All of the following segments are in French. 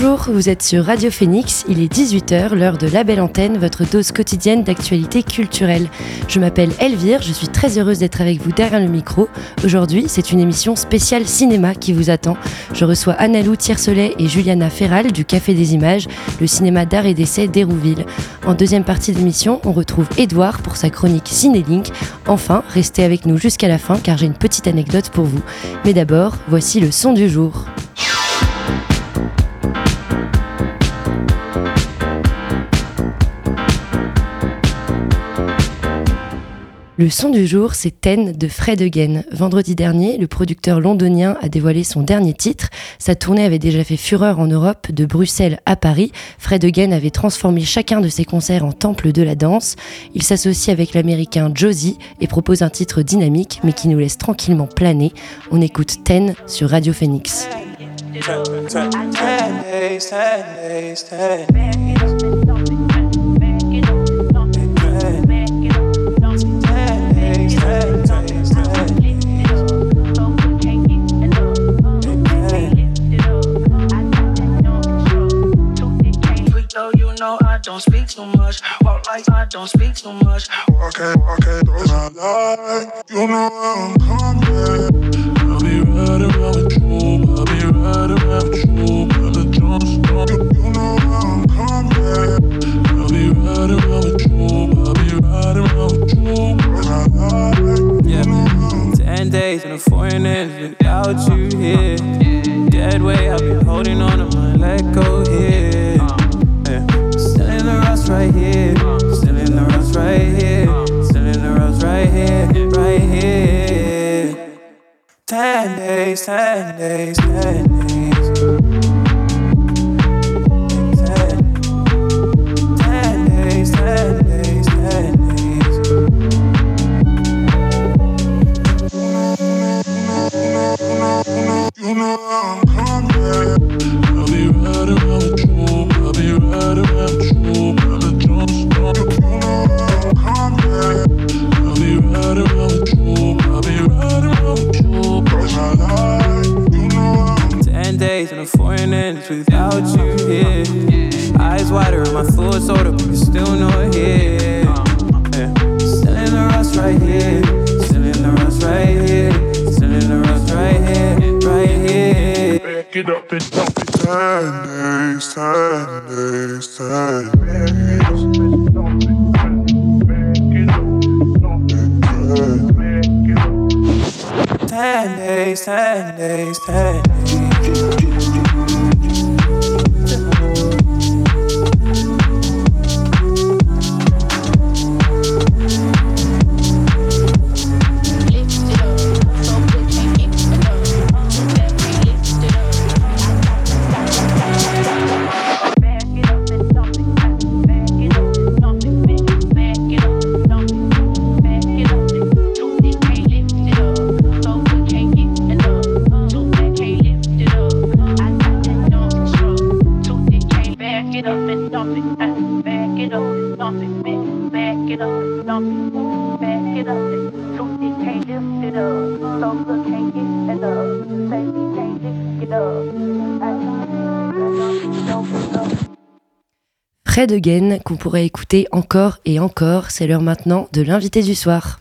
Bonjour, vous êtes sur Radio Phoenix, il est 18h, l'heure de la belle antenne, votre dose quotidienne d'actualité culturelle. Je m'appelle Elvire, je suis très heureuse d'être avec vous derrière le micro. Aujourd'hui, c'est une émission spéciale cinéma qui vous attend. Je reçois Annalou Tiercelet et Juliana Ferral du Café des Images, le cinéma d'art et d'essai d'Hérouville. En deuxième partie de l'émission, on retrouve Edouard pour sa chronique Cinélink. Enfin, restez avec nous jusqu'à la fin car j'ai une petite anecdote pour vous. Mais d'abord, voici le son du jour. Le son du jour, c'est Ten de Fred Again. Vendredi dernier, le producteur londonien a dévoilé son dernier titre. Sa tournée avait déjà fait fureur en Europe, de Bruxelles à Paris. Fred Again avait transformé chacun de ses concerts en temple de la danse. Il s'associe avec l'américain Josie et propose un titre dynamique mais qui nous laisse tranquillement planer. On écoute Ten sur Radio Phoenix. Don't speak too much. Walk like I don't speak too much. Walk it, those I like. You know I'm coming. I'll be riding around with you. I'll be riding around with you. Brother Johnson. Fred Again qu'on pourrait écouter encore et encore. C'est l'heure maintenant de l'invité du soir.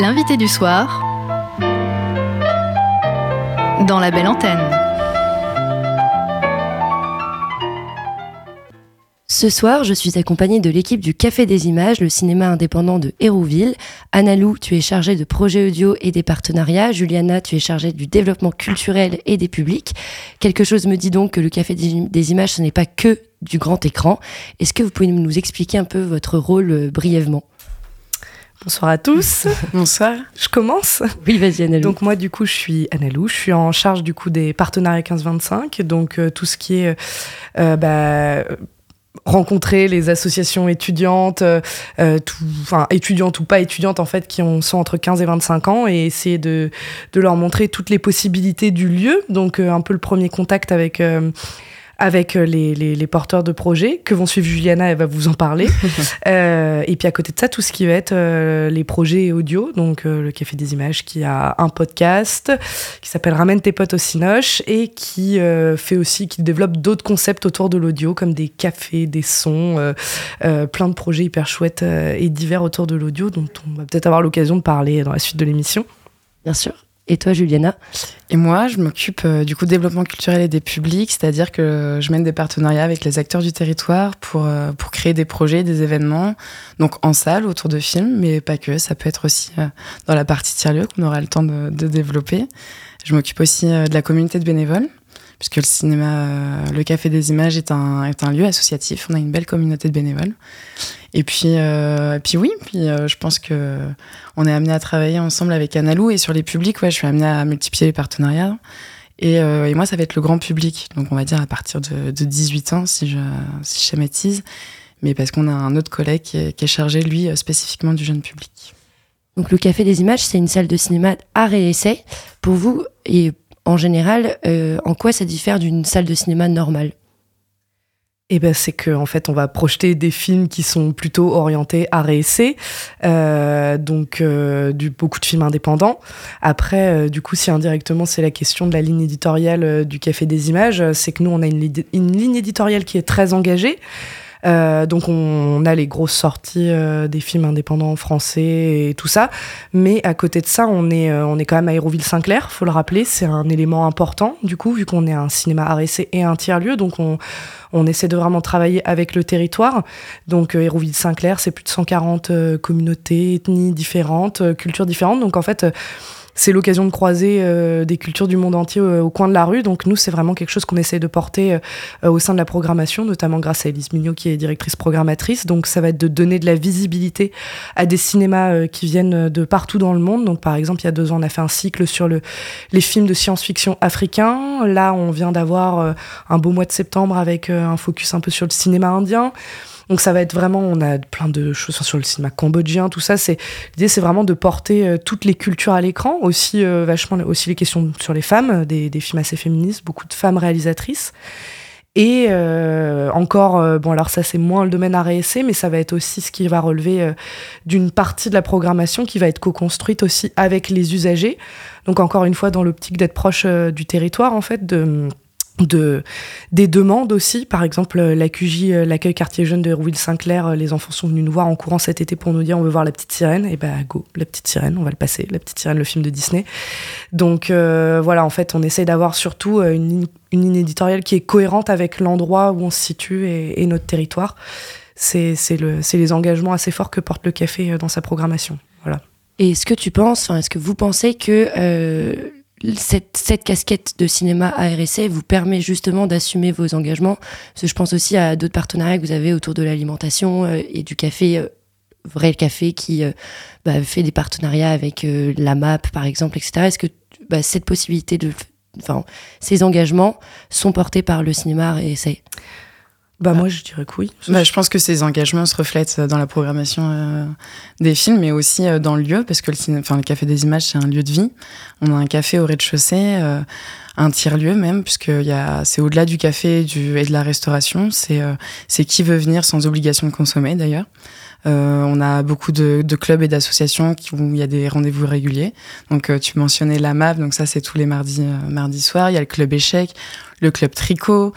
L'invité du soir dans la belle antenne. Ce soir, je suis accompagnée de l'équipe du Café des Images, le cinéma indépendant de Hérouville. Annalou, tu es chargée de projets audio et des partenariats. Juliana, tu es chargée du développement culturel et des publics. Quelque chose me dit donc que le Café des Images, ce n'est pas que du grand écran. Est-ce que vous pouvez nous expliquer un peu votre rôle euh, brièvement? Bonsoir à tous. Bonsoir. Je commence. Oui, vas-y Annalou. Donc moi du coup je suis Annalou, je suis en charge du coup des partenariats 15-25, donc euh, tout ce qui est euh, bah, rencontrer les associations étudiantes, euh, enfin étudiantes ou pas étudiantes en fait, qui ont, sont entre 15 et 25 ans et essayer de, de leur montrer toutes les possibilités du lieu. Donc un peu le premier contact avec avec euh, les, les, porteurs de projets que vont suivre Juliana, elle va vous en parler. euh, et puis à côté de ça, tout ce qui va être euh, les projets audio, donc euh, le Café des Images qui a un podcast qui s'appelle Ramène tes potes au Cinoche et qui fait aussi, qui développe d'autres concepts autour de l'audio comme des cafés, des sons, plein de projets hyper chouettes et divers autour de l'audio dont on va peut-être avoir l'occasion de parler dans la suite de l'émission. Bien sûr. Et toi, Juliana Et moi, je m'occupe euh, du coup développement culturel et des publics, c'est-à-dire que je mène des partenariats avec les acteurs du territoire pour, euh, pour créer des projets, des événements, donc en salle, autour de films, mais pas que, ça peut être aussi euh, dans la partie tiers-lieu qu'on aura le temps de, de développer. Je m'occupe aussi de la communauté de bénévoles, puisque le cinéma, le Café des Images est un, est un lieu associatif, on a une belle communauté de bénévoles. Et puis, euh, puis oui, puis euh, je pense que on est amené à travailler ensemble avec Analou et sur les publics, ouais, je suis amené à multiplier les partenariats. Et, euh, et, moi, ça va être le grand public, donc on va dire à partir de, de 18 ans, si je, si je schématise, mais parce qu'on a un autre collègue qui est, qui est, chargé, lui, spécifiquement du jeune public. Donc le Café des Images, c'est une salle de cinéma art et essai. Pour vous, et en général, euh, en quoi ça diffère d'une salle de cinéma normale? Eh ben, c'est que en fait, on va projeter des films qui sont plutôt orientés à et euh, donc euh, du beaucoup de films indépendants. Après, euh, du coup, si indirectement c'est la question de la ligne éditoriale du Café des Images, c'est que nous on a une ligne éditoriale qui est très engagée. Euh, donc on, a les grosses sorties euh, des films indépendants français et tout ça, mais à côté de ça, on est euh, on est quand même à Hérouville-Saint-Clair, faut le rappeler, c'est un élément important du coup vu qu'on est un cinéma arrêté et un tiers lieu, donc on on essaie de vraiment travailler avec le territoire. Donc Hérouville-Saint-Clair, c'est plus de 140 communautés, ethnies différentes, cultures différentes. Donc en fait c'est l'occasion de croiser euh, des cultures du monde entier euh, au coin de la rue. Donc nous, c'est vraiment quelque chose qu'on essaie de porter euh, au sein de la programmation, notamment grâce à Elise Mignot qui est directrice programmatrice. Donc ça va être de donner de la visibilité à des cinémas qui viennent de partout dans le monde. Donc par exemple, il y a deux ans, on a fait un cycle sur le, les films de science-fiction africains. Là, on vient d'avoir un beau mois de septembre avec un focus un peu sur le cinéma indien. Donc ça va être vraiment, on a plein de choses sur le cinéma cambodgien, tout ça. C'est l'idée, c'est vraiment de porter euh, toutes les cultures à l'écran, aussi euh, vachement aussi les questions sur les femmes, des, des, films assez féministes, beaucoup de femmes réalisatrices. Et euh, encore, euh, bon alors ça c'est moins le domaine à réessayer, mais ça va être aussi ce qui va relever euh, d'une partie de la programmation qui va être co-construite aussi avec les usagers. Donc encore une fois dans l'optique d'être proche du territoire en fait, de de des demandes aussi. Par exemple la QJ l'accueil quartier jeune de Will Sinclair les enfants sont venus nous voir en courant cet été pour nous dire on veut voir la petite sirène. Et ben go la petite sirène on va le passer la petite sirène le film de Disney. Donc euh, voilà en fait on essaie d'avoir surtout une, une ligne éditoriale qui est cohérente avec l'endroit où on se situe et, notre territoire. C'est c'est le c'est les engagements assez forts que porte le café dans sa programmation. Voilà. Et est-ce que tu penses est-ce que vous pensez que euh cette, cette, casquette de cinéma ARSC vous permet justement d'assumer vos engagements. Je pense aussi à d'autres partenariats que vous avez autour de l'alimentation euh, et du café, euh, Vrai Café, qui euh, bah, fait des partenariats avec la MAP, par exemple, etc. Est-ce que bah, cette possibilité de. Enfin, ces engagements sont portés par le cinéma ARSC bah moi je dirais que oui. Bah, je pense que ces engagements se reflètent dans la programmation euh, des films, mais aussi euh, dans le lieu, parce que le, ciné... enfin, le Café des Images c'est un lieu de vie. On a un café au rez-de-chaussée, euh, un tiers-lieu même, puisque c'est au-delà du café et, du, et de la restauration. C'est euh, qui veut venir sans obligation de consommer d'ailleurs. Euh, on a beaucoup de, de clubs et d'associations où il y a des rendez-vous réguliers. Donc tu mentionnais la MAP, donc ça c'est tous les mardis, mardis soirs. Il y a le club échec, le club tricot,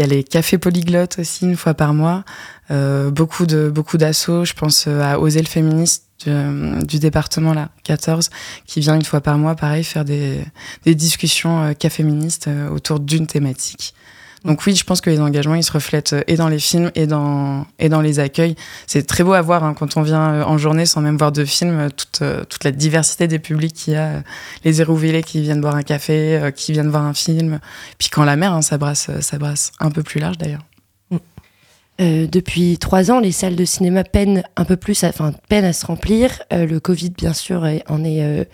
il y a les cafés polyglottes aussi une fois par mois. Euh, beaucoup de beaucoup d'assauts. Je pense à Oser le féministe du, département là 14 qui vient une fois par mois, pareil, faire des, des discussions euh, féministes autour d'une thématique. Donc oui, je pense que les engagements, ils se reflètent et dans les films et dans, et dans les accueils. C'est très beau à voir hein, quand on vient en journée sans même voir de film, toute, toute la diversité des publics qu'il y a. Les Hérouvillés qui viennent boire un café, qui viennent voir un film. Puis quand la mer, hein, ça, brasse, un peu plus large d'ailleurs. Euh, depuis trois ans, les salles de cinéma peinent un peu plus, enfin peinent à se remplir. Euh, le Covid, bien sûr, en est euh,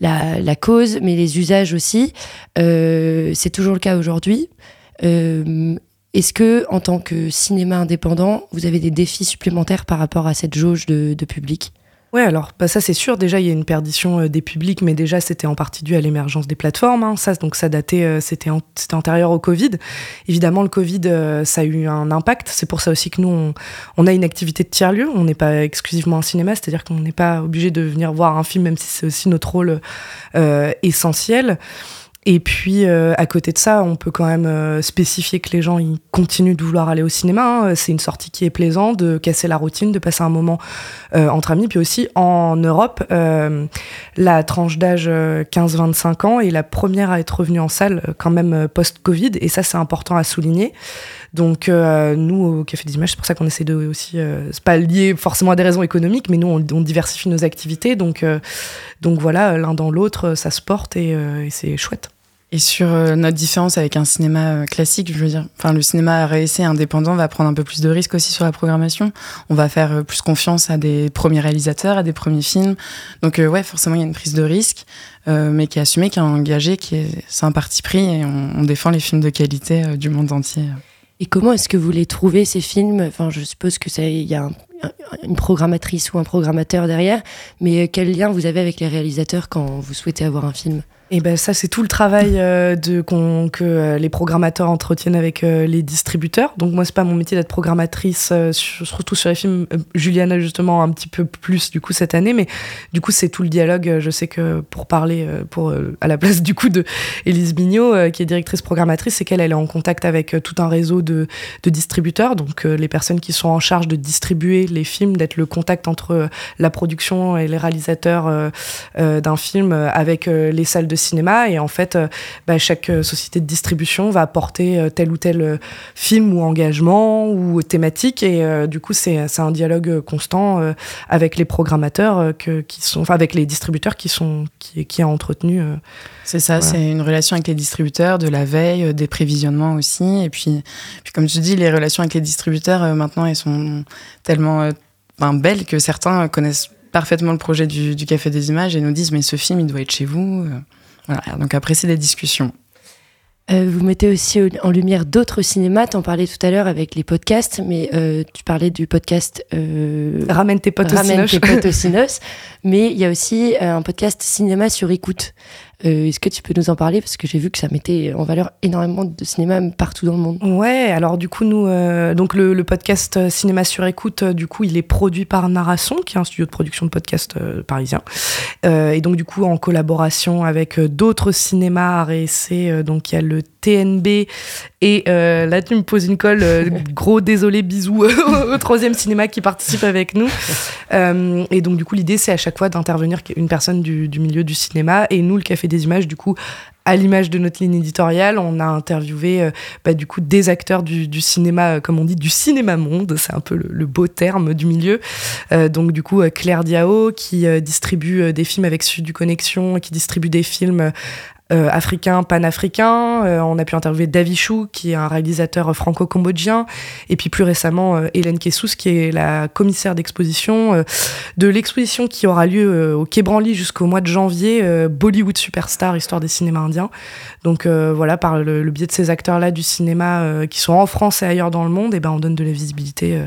la, cause, mais les usages aussi. c'est toujours le cas aujourd'hui. Euh, Est-ce que, en tant que cinéma indépendant, vous avez des défis supplémentaires par rapport à cette jauge de, public? Ouais, alors bah ça c'est sûr. Déjà, il y a une perdition euh, des publics, mais déjà c'était en partie dû à l'émergence des plateformes. Hein. Ça, donc ça datait, euh, c'était antérieur au Covid. Évidemment, le Covid, euh, ça a eu un impact. C'est pour ça aussi que nous, on, on a une activité de tiers lieu. On n'est pas exclusivement un cinéma, c'est-à-dire qu'on n'est pas obligé de venir voir un film, même si c'est aussi notre rôle essentiel. Et puis, euh, à côté de ça, on peut quand même euh, spécifier que les gens ils continuent de vouloir aller au cinéma. Hein. C'est une sortie qui est plaisante, de casser la routine, de passer un moment euh, entre amis. Puis aussi, en Europe, la tranche d'âge 15-25 ans est la première à être revenue en salle quand même post-Covid. Et ça, c'est important à souligner. Donc, nous, au Café des Images, c'est pour ça qu'on essaie de aussi. c'est pas lié forcément à des raisons économiques, mais nous, on, on diversifie nos activités. Donc, donc voilà, l'un dans l'autre, ça se porte et, et c'est chouette. Et sur euh, notre différence avec un cinéma euh, classique, je veux dire, enfin le cinéma réessai indépendant va prendre un peu plus de risques aussi sur la programmation. On va faire euh, plus confiance à des premiers réalisateurs, à des premiers films. Donc ouais, forcément il y a une prise de risque, mais qui est assumée, qui est engagée, qui est c'est un parti pris et on, défend les films de qualité du monde entier. Et comment est-ce que vous les trouvez ces films? Enfin, je suppose que il y a une programmatrice ou un programmateur derrière, mais quel lien vous avez avec les réalisateurs quand vous souhaitez avoir un film? Et ben ça c'est tout le travail euh, de que euh, les programmateurs entretiennent avec euh, les distributeurs. Donc moi c'est pas mon métier d'être programmatrice, surtout sur les films. Juliana justement un petit peu plus du coup cette année, mais du coup c'est tout le dialogue. Je sais que pour parler pour à la place du coup de Elise Bignot qui est directrice programmatrice, c'est qu'elle elle est en contact avec tout un réseau de, de distributeurs, donc les personnes qui sont en charge de distribuer les films, d'être le contact entre la production et les réalisateurs d'un film avec les salles de cinéma et en fait euh, bah, chaque euh, société de distribution va apporter euh, tel ou tel film ou engagement ou thématique et du coup c'est un dialogue constant avec les programmateurs que, qui sont enfin avec les distributeurs qui sont qui, qui est entretenu c'est ça c'est une relation avec les distributeurs de la veille des prévisionnements aussi et puis, puis comme tu dis les relations avec les distributeurs maintenant elles sont tellement belles que certains connaissent parfaitement le projet du, du, Café des Images et nous disent mais ce film il doit être chez vous voilà, donc après, c'est des discussions. Euh, vous mettez aussi en lumière d'autres cinémas. Tu en parlais tout à l'heure avec les podcasts, mais euh, tu parlais du podcast euh, Ramène tes potes Ramène tes potes mais il y a aussi un podcast cinéma sur écoute. Euh, est-ce que tu peux nous en parler? Parce que j'ai vu que ça mettait en valeur énormément de cinéma partout dans le monde. Ouais, alors du coup, nous, euh, donc le, podcast euh, Cinéma sur écoute, du coup, il est produit par Narasson, qui est un studio de production de podcast parisien. et donc, du coup, en collaboration avec d'autres cinémas à réessayer. donc, il y a le TNB. Et là, tu me poses une colle. gros désolé, bisous au troisième cinéma qui participe avec nous. et donc, du coup, l'idée, c'est à chaque fois d'intervenir une personne du, du milieu du cinéma. Et nous, le Café des images, du coup, à l'image de notre ligne éditoriale, on a interviewé euh, bah, du coup des acteurs du, cinéma, euh, comme on dit, du cinéma monde, c'est un peu le, beau terme du milieu. Euh, donc du coup Claire Diao qui distribue des films avec Sud du Connexion, qui distribue des films euh, africain, panafricain. Euh, on a pu interviewer Davichou, qui est un réalisateur franco-cambodgien. Et puis plus récemment, euh, Hélène Kessous, qui est la commissaire d'exposition de l'exposition qui aura lieu au Quai Branly jusqu'au mois de janvier, Bollywood Superstar, histoire des cinémas indiens. Donc voilà, par le, biais de ces acteurs-là du cinéma qui sont en France et ailleurs dans le monde, et ben on donne de la visibilité,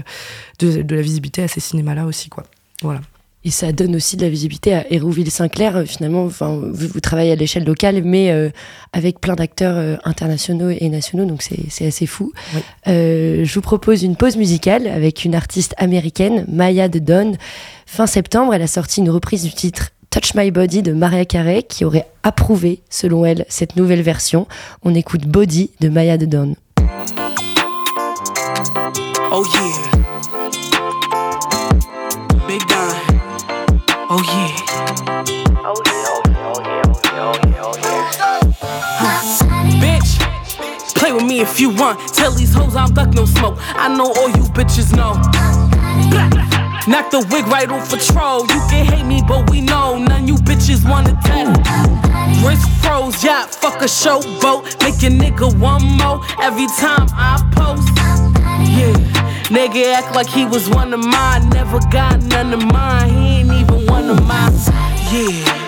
de la visibilité à ces cinémas-là aussi, quoi. Voilà. Et ça donne aussi de la visibilité à Hérouville-Saint-Clair. Euh, finalement, enfin, vous, travaillez à l'échelle locale, mais euh, avec plein d'acteurs euh, internationaux et nationaux, donc c'est assez fou. je vous propose une pause musicale avec une artiste américaine, Maya de Don. Fin septembre, elle a sorti une reprise du titre Touch My Body de Maria Carey, qui aurait approuvé, selon elle, cette nouvelle version. On écoute Body de Maya de Don. Oh yeah. If you want. Tell these hoes I'm duck no smoke. I know all you bitches know. Knock the wig right off a troll. You can hate me, but we know none you bitches wanna tell. Wrist froze, yeah, fuck a showboat. Make a nigga one more every time I post. Yeah, nigga act like he was one of mine. Never got none of mine. He ain't even one of my, yeah.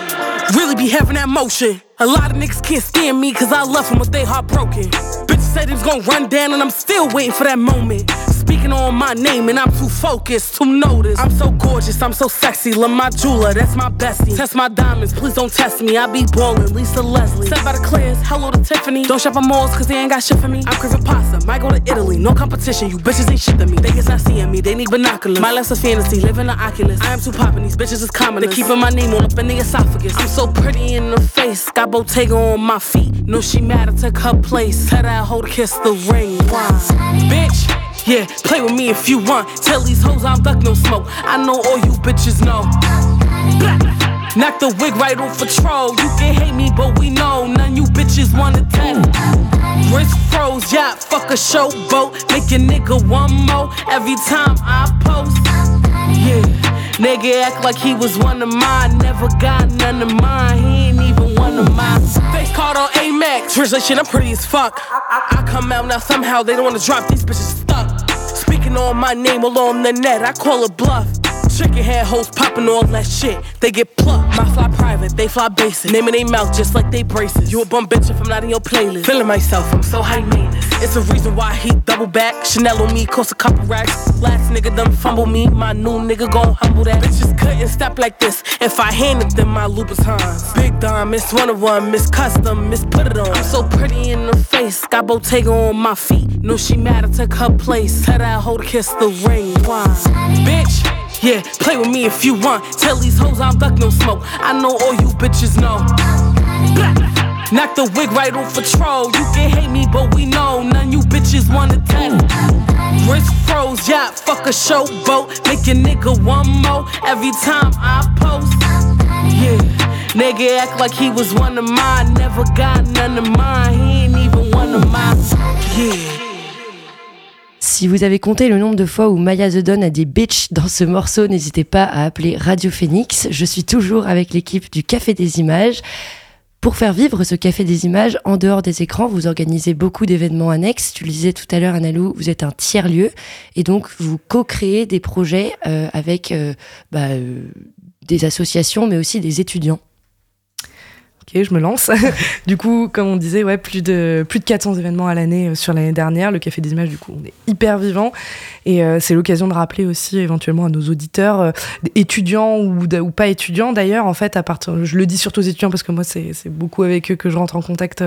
Really be having that motion. A lot of niggas can't stand me cause I love them with they heart broken. Bitches said he was gonna run down, and I'm still waiting for that moment. Speaking on my name, and I'm too focused to notice. I'm so gorgeous, I'm so sexy. Love my jeweler, that's my bestie. Test my diamonds, please don't test me. I be ballin', Lisa Leslie. Step by the clears, hello to Tiffany. Don't shop at malls, cause they ain't got shit for me. I'm craving pasta, might go to Italy. No competition, you bitches ain't shit to me. They is not seeing me, they need binoculars. My life's a fantasy, living the Oculus. I am too poppin', these bitches is common. They keeping my name all up in the esophagus. I'm so pretty in the face, got Bottega on my feet. Know she mad, I took her place. Tell that hoe to kiss the ring. Why? Bitch. Yeah, play with me if you want. Tell these hoes I'm duck no smoke. I know all you bitches know. Knock the wig right off a troll. You can hate me, but we know none you bitches wanna tell. Wrist froze, yeah, fuck a showboat. Make a nigga one more every time I post. Yeah, nigga act like he was one of mine. Never got none of mine. He ain't even one of mine. Face card on Amex. Translation, I'm pretty as fuck. I, I come out now somehow they don't wanna drop these bitches stuck. On my name along the net, I call it bluff. Chicken head hoes popping all that shit. They get plucked. My fly private, they fly basic. Naming they mouth just like they braces. You a bum bitch if I'm not in your playlist. Feeling myself, I'm so high maintenance. It's a reason why he double back. Chanel on me cost a couple racks. Last nigga done fumble me. My new nigga gon' humble that. Bitches couldn't stop like this. If I handed them my Louboutins. Big Dime, Miss One of One, Miss Custom, Miss Put It On. I'm so pretty in the face. Got Bottega on my feet. Know she mad I took her place. Tell that hoe to kiss the ring. Why? Bitch. Yeah, play with me if you want. Tell these hoes I'm duck no smoke. I know all you bitches know. Knock the wig right off a troll. You can hate me, but we know none you bitches wanna test. Wrist froze, yeah, fuck a showboat. Make a nigga one more every time I post. Yeah, nigga act like he was one of mine. Never got none of mine. He ain't even one of mine. Yeah. Si vous avez compté le nombre de fois où Maya The Don a dit bitch dans ce morceau, n'hésitez pas à appeler Radio Phoenix. Je suis toujours avec l'équipe du Café des Images. Pour faire vivre ce Café des Images en dehors des écrans, vous organisez beaucoup d'événements annexes. Tu le disais tout à l'heure, Analou, vous êtes un tiers-lieu et donc vous co-créez des projets euh, avec euh, bah, euh, des associations mais aussi des étudiants. Ok, je me lance. du coup, comme on disait, ouais, plus de plus de 400 événements à l'année euh, sur l'année dernière. Le Café des Images, du coup, on est hyper vivant et euh, c'est l'occasion de rappeler aussi éventuellement à nos auditeurs, euh, étudiants ou, pas étudiants d'ailleurs. En fait, à partir, je le dis surtout aux étudiants parce que moi, c'est beaucoup avec eux que je rentre en contact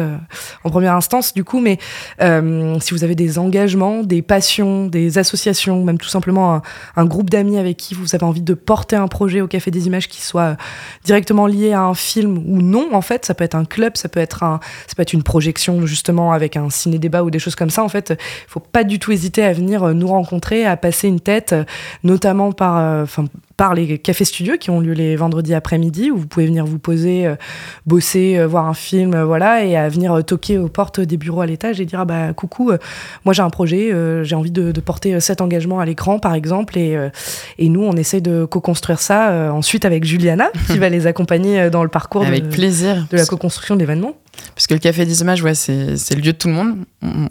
en première instance, du coup. Mais si vous avez des engagements, des passions, des associations, même tout simplement un, un groupe d'amis avec qui vous avez envie de porter un projet au Café des Images qui soit directement lié à un film ou non, en fait, ça peut être un club, ça peut être un, ça peut être une projection justement avec un ciné débat ou des choses comme ça. En fait, il faut pas du tout hésiter à venir nous rencontrer, à passer une tête, notamment par, enfin, par les cafés studios qui ont lieu les vendredis après-midi où vous pouvez venir vous poser, euh, bosser, euh, voir un film, euh, voilà, et à venir toquer aux portes des bureaux à l'étage et dire ah bah coucou, moi j'ai un projet, j'ai envie de, de, porter cet engagement à l'écran par exemple, et, et nous on essaie de co-construire ça ensuite avec Juliana qui va les accompagner dans le parcours avec de, plaisir de la co-construction de l'événement. Parce que le café des images, ouais, c'est le lieu de tout le monde.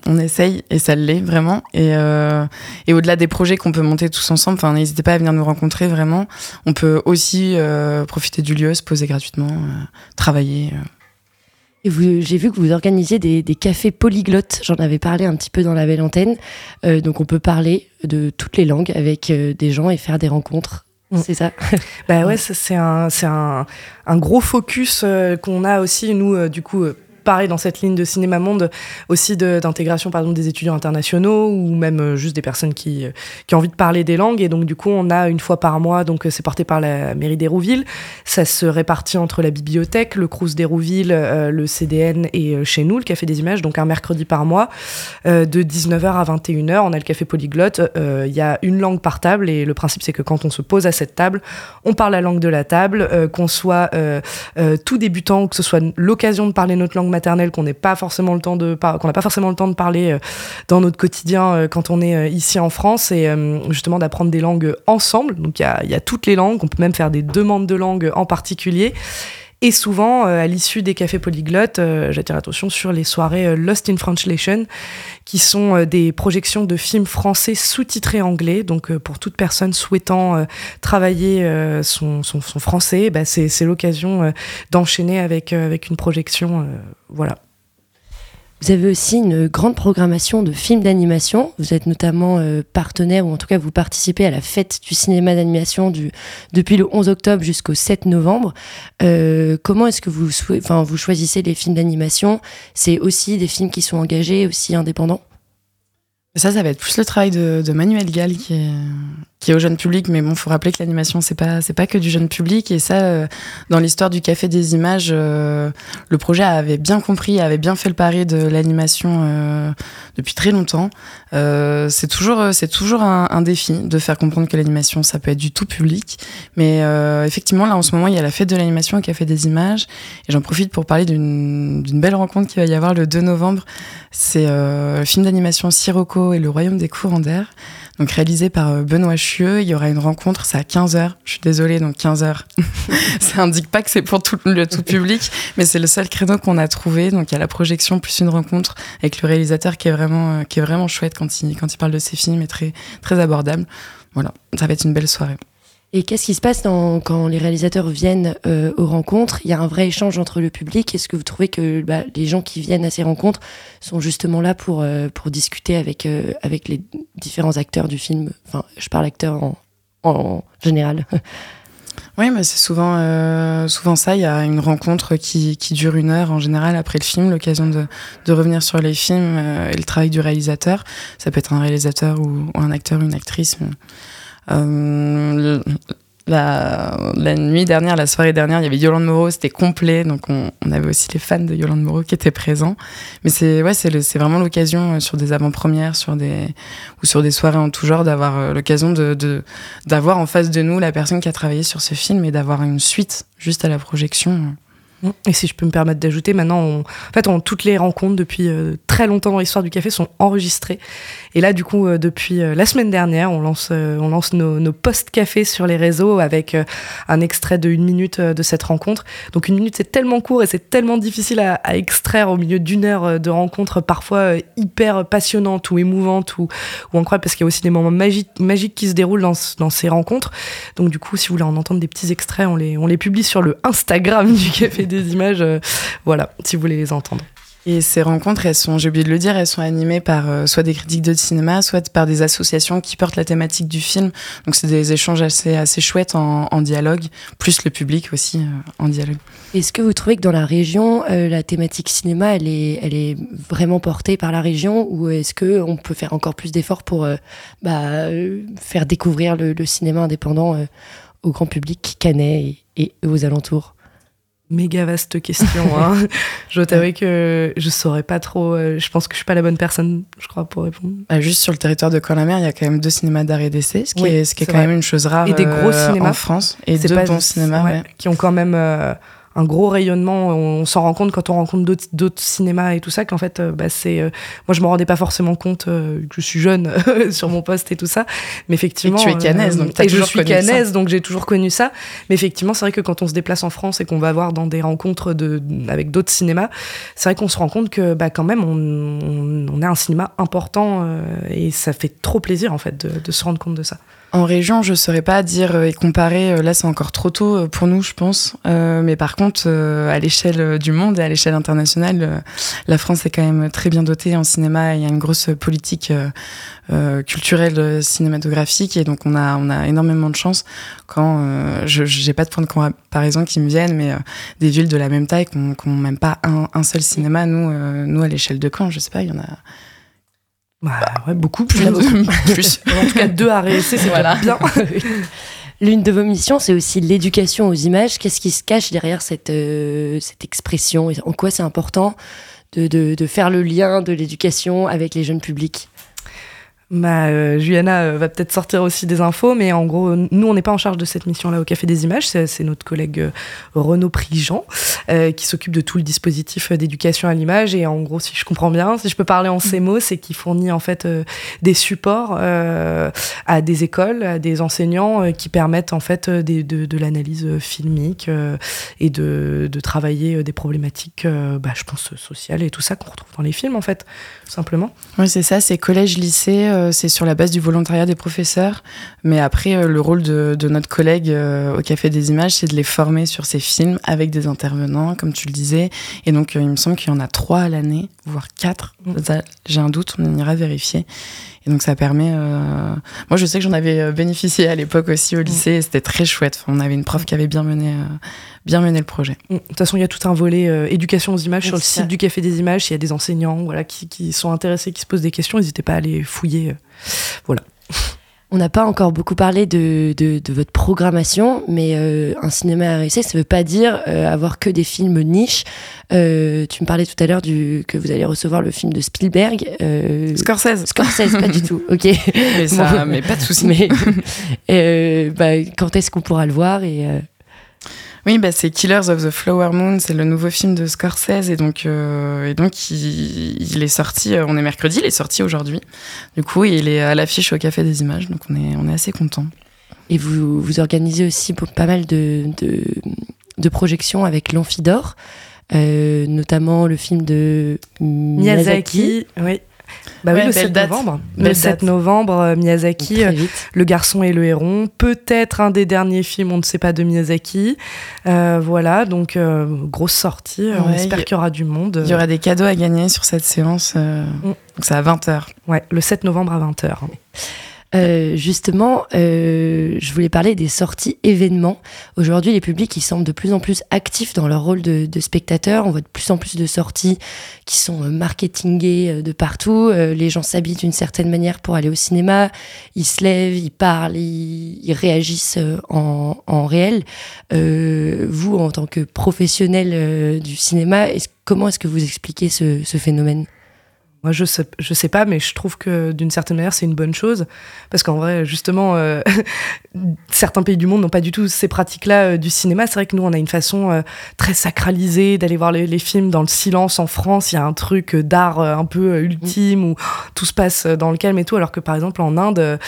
On, essaye et ça l'est vraiment. Et, euh, et au-delà des projets qu'on peut monter tous ensemble, n'hésitez pas à venir nous rencontrer vraiment. On peut aussi euh, profiter du lieu, se poser gratuitement, euh, travailler. Et j'ai vu que vous organisiez des, cafés polyglottes. J'en avais parlé un petit peu dans la belle antenne. Donc on peut parler de toutes les langues avec des gens et faire des rencontres c'est ça. bah ouais, c'est un, un, un, gros focus euh, qu'on a aussi, nous, euh, du coup, euh, pareil dans cette ligne de cinéma monde aussi d'intégration par exemple des étudiants internationaux ou même euh, juste des personnes qui, euh, qui ont envie de parler des langues. Et donc du coup on a une fois par mois donc c'est porté par la mairie d'Hérouville. Ça se répartit entre la bibliothèque le Crous d'Hérouville euh, le CDN et chez nous le Café des Images donc un mercredi par mois de 19h à 21h on a le café polyglotte il y a une langue par table et le principe c'est que quand on se pose à cette table on parle la langue de la table qu'on soit tout débutant ou que ce soit l'occasion de parler notre langue maternelle qu'on pas forcément le temps de qu'on n'a pas forcément le temps de parler euh, dans notre quotidien euh, quand on est euh, ici en France et justement d'apprendre des langues ensemble. Donc il y a, toutes les langues, on peut même faire des demandes de langue en particulier. Et souvent, à l'issue des cafés polyglottes, j'attire l'attention sur les soirées Lost in Translation, qui sont des projections de films français sous-titrés anglais. Donc, pour toute personne souhaitant travailler son, français, bah, c'est l'occasion d'enchaîner avec, avec une projection voilà. Vous avez aussi une grande programmation de films d'animation. Vous êtes notamment euh, partenaire, ou en tout cas vous participez à la fête du cinéma d'animation depuis le 11 octobre jusqu'au 7 novembre. Euh, comment est-ce que vous, vous choisissez les films d'animation? C'est aussi des films qui sont engagés, aussi indépendants? Ça, ça va être plus le travail de, de Manuel Gall qui est, qui est au jeune public, mais bon, faut rappeler que l'animation c'est pas c'est pas que du jeune public et ça, euh, dans l'histoire du Café des Images, euh, le projet avait bien compris, avait bien fait le pari de l'animation euh, depuis très longtemps. c'est toujours c'est toujours un, un, défi de faire comprendre que l'animation ça peut être du tout public, mais effectivement là en ce moment il y a la fête de l'animation au Café des Images et j'en profite pour parler d'une belle rencontre qui va y avoir le 2 novembre. C'est le film d'animation Sirocco et le Royaume des courants d'air donc réalisé par euh, Benoît Chieux. Il y aura une rencontre, c'est à 15h. Je suis désolée, donc 15h. ça indique pas que c'est pour tout le tout public, mais c'est le seul créneau qu'on a trouvé. Donc il y a la projection plus une rencontre avec le réalisateur qui est vraiment, euh, qui est vraiment chouette quand il, quand il parle de ses films et très, très abordable. Voilà, ça va être une belle soirée. Et qu'est-ce qui se passe quand les réalisateurs viennent euh, aux rencontres? Il y a un vrai échange entre le public. Est-ce que vous trouvez que bah, les gens qui viennent à ces rencontres sont justement là pour, euh, pour discuter avec, euh, avec les différents acteurs du film? Enfin, je parle acteurs en, général. Oui, mais c'est souvent, souvent ça. Il y a une rencontre qui, qui, dure une heure en général après le film, l'occasion de, de, revenir sur les films et le travail du réalisateur. Ça peut être un réalisateur ou, ou un acteur, une actrice. Euh, la, nuit dernière, la soirée dernière, il y avait Yolande Moreau, c'était complet, donc on, on, avait aussi les fans de Yolande Moreau qui étaient présents. Mais c'est ouais, c'est vraiment l'occasion euh, sur des avant-premières, sur des ou sur des soirées en tout genre, d'avoir euh, l'occasion de d'avoir en face de nous la personne qui a travaillé sur ce film et d'avoir une suite juste à la projection. Et si je peux me permettre d'ajouter, maintenant, en fait, toutes les rencontres depuis euh, très longtemps dans l'histoire du café sont enregistrées. Et là, du coup, euh, depuis euh, la semaine dernière, on lance, on lance nos, nos post-cafés sur les réseaux avec un extrait de une minute de cette rencontre. Donc une minute, c'est tellement court et c'est tellement difficile à, extraire au milieu d'une heure de rencontre, parfois hyper passionnante ou émouvante ou, ou incroyable, parce qu'il y a aussi des moments magiques, magiques qui se déroulent dans, dans ces rencontres. Donc du coup, si vous voulez en entendre des petits extraits, on les, on les publie sur le Instagram du café des images. Euh, voilà, si vous voulez les entendre. Et ces rencontres, elles sont, j'ai oublié de le dire, elles sont animées par euh, soit des critiques de cinéma, soit par des associations qui portent la thématique du film. Donc c'est des échanges assez, assez chouettes en, en dialogue, plus le public aussi euh, en dialogue. Est-ce que vous trouvez que dans la région, la thématique cinéma, elle est, elle est vraiment portée par la région, ou est-ce que on peut faire encore plus d'efforts pour bah, faire découvrir le, le cinéma indépendant au grand public canais et, et aux alentours? Méga vaste question. Hein. je t'avoue que je saurais pas trop. Euh, je pense que je suis pas la bonne personne, je crois, pour répondre. Bah, juste sur le territoire de Caen-la-Mer, il y a quand même deux cinémas d'art et d'essai, ce qui est, ce qui est, quand même une chose rare. Et des gros euh, cinémas en France. Et deux bons cinémas, ouais. qui ont quand même. Euh, un gros rayonnement. On s'en rend compte quand on rencontre d'autres cinémas et tout ça, qu'en fait, euh, bah, c'est. Euh, moi, je me rendais pas forcément compte euh, que je suis jeune sur mon poste et tout ça. Mais effectivement. Et tu es canaise, donc as et je suis canaise, donc j'ai toujours connu ça. Mais effectivement, c'est vrai que quand on se déplace en France et qu'on va voir dans des rencontres de, avec d'autres cinémas, c'est vrai qu'on se rend compte que, bah, quand même, on, on, on, est un cinéma important et ça fait trop plaisir, en fait, de, de se rendre compte de ça. En région, je ne saurais pas dire et comparer. Là, c'est encore trop tôt pour nous, je pense. Euh, mais par contre, à l'échelle du monde et à l'échelle internationale, la France est quand même très bien dotée en cinéma. Il y a une grosse politique euh, culturelle cinématographique et donc on a on a énormément de chance quand euh, je j'ai pas de point de comparaison qui me viennent, mais des villes de la même taille qui n'ont même pas un, seul cinéma. Nous, nous à l'échelle de Caen, je sais pas, il y en a bah, ouais, beaucoup plus. plus. en tout cas, deux à réessayer, c'est voilà. bien. L'une de vos missions, c'est aussi l'éducation aux images. Qu'est-ce qui se cache derrière cette, euh, cette expression? En quoi c'est important de, de, de, faire le lien de l'éducation avec les jeunes publics? Bah, euh, Juliana euh, va peut-être sortir aussi des infos, mais en gros, nous, on n'est pas en charge de cette mission-là au Café des Images. C'est notre collègue euh, Renaud Prigent qui s'occupe de tout le dispositif d'éducation à l'image. Et en gros, si je comprends bien, si je peux parler en ces mots, c'est qu'il fournit en fait des supports à des écoles, à des enseignants qui permettent en fait des, de, de l'analyse filmique et de, de, travailler des problématiques, bah, je pense, sociales et tout ça qu'on retrouve dans les films en fait, simplement. Oui, c'est ça, c'est collège-lycée euh, c'est sur la base du volontariat des professeurs. Mais après, euh, le rôle de, de notre collègue euh, au Café des Images, c'est de les former sur ces films avec des intervenants, comme tu le disais. Et donc, il me semble qu'il y en a trois à l'année, voire quatre. Mm. J'ai un doute, on ira vérifier. Et donc, ça permet. Moi, je sais que j'en avais bénéficié à l'époque aussi au lycée. et C'était très chouette. Enfin, on avait une prof qui avait bien mené, bien mené le projet. Mm. De toute façon, il y a tout un volet euh, éducation aux images Oui, sur le ça. site du Café des Images. S'il y a des enseignants voilà, qui, qui sont intéressés, qui se posent des questions, n'hésitez pas à aller fouiller. euh. On n'a pas encore beaucoup parlé de, de, de votre programmation, mais euh, un cinéma RSC, ça ne veut pas dire euh, avoir que des films niches. Euh, tu me parlais tout à l'heure que vous allez recevoir le film de Spielberg. euh, Scorsese. Scorsese, pas du tout. Ok. Mais, ça, Bon. mais pas de souci. Mais euh, bah, quand est-ce qu'on pourra le voir et euh, Oui, bah, c'est Killers of the Flower Moon, c'est le nouveau film de Scorsese et donc, euh, et donc il, il est sorti, euh, on est mercredi, il est sorti aujourd'hui. Du coup, il est à l'affiche au Café des Images, donc on est, on est assez content. Et vous, vous organisez aussi pour pas mal de, de, de projections avec l'Amphidor, euh, notamment le film de Miyazaki. Miyazaki, oui. Bah Ouais, oui, le belle 7 date. novembre. Belle le 7 date. novembre, euh, Miyazaki, euh. Le garçon et le héron, peut-être un des derniers films, on ne sait pas, de Miyazaki. Euh, voilà, donc euh, grosse sortie. on espère y- qu'il y aura du monde. Il y aura des cadeaux à gagner sur cette séance, euh, Mm. donc c'est à 20h. Ouais, le 7 novembre à 20h. Euh, justement, euh, je voulais parler des sorties événements. Aujourd'hui, les publics, ils semblent de plus en plus actifs dans leur rôle de, spectateurs. On voit de plus en plus de sorties qui sont euh, marketingées de partout. Les gens s'habillent d'une certaine manière pour aller au cinéma. Ils se lèvent, ils parlent, ils, réagissent en, réel. Vous, en tant que professionnel du cinéma, comment est-ce que vous expliquez ce phénomène? Moi, je sais, je sais pas, mais je trouve que d'une certaine manière, c'est une bonne chose. Parce qu'en vrai, justement, euh, certains pays du monde n'ont pas du tout ces pratiques-là euh, du cinéma. C'est vrai que nous, on a une façon euh, très sacralisée d'aller voir les, les films dans le silence en France. Il y a un truc d'art un peu ultime où tout se passe dans le calme et tout. Alors que, par exemple, en Inde,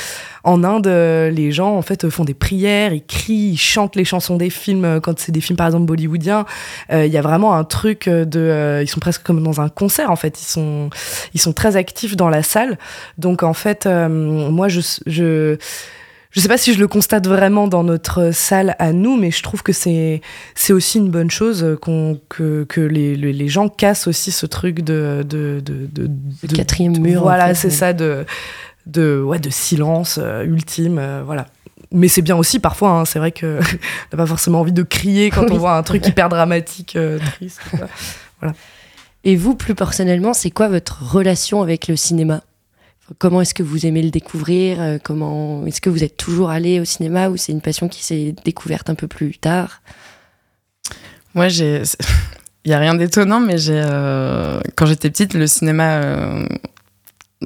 en Inde, les gens, en fait, font des prières, ils crient, ils chantent les chansons des films quand c'est des films, par exemple, bollywoodiens. Il y a vraiment un truc de. ils sont presque comme dans un concert, en fait. Ils sont ils sont très actifs dans la salle. Donc en fait, euh, moi je je je sais pas si je le constate vraiment dans notre salle à nous, mais je trouve que c'est c'est aussi une bonne chose qu'on que, que les, les, gens cassent aussi ce truc de de de, de, quatrième mur. en voilà, fait, c'est ouais. ça de de ouais de silence euh, ultime, euh, voilà. Mais c'est bien aussi parfois, hein, c'est vrai que n'a pas forcément envie de crier quand on voit un truc hyper dramatique, euh, triste. quoi. Et vous, plus personnellement, c'est quoi votre relation avec le cinéma Comment est-ce que vous aimez le découvrir Euh, Comment est-ce que vous êtes toujours allé au cinéma ou c'est une passion qui s'est découverte un peu plus tard Moi, j'ai. Il y a rien d'étonnant, mais j'ai. euh, Quand j'étais petite, le cinéma euh,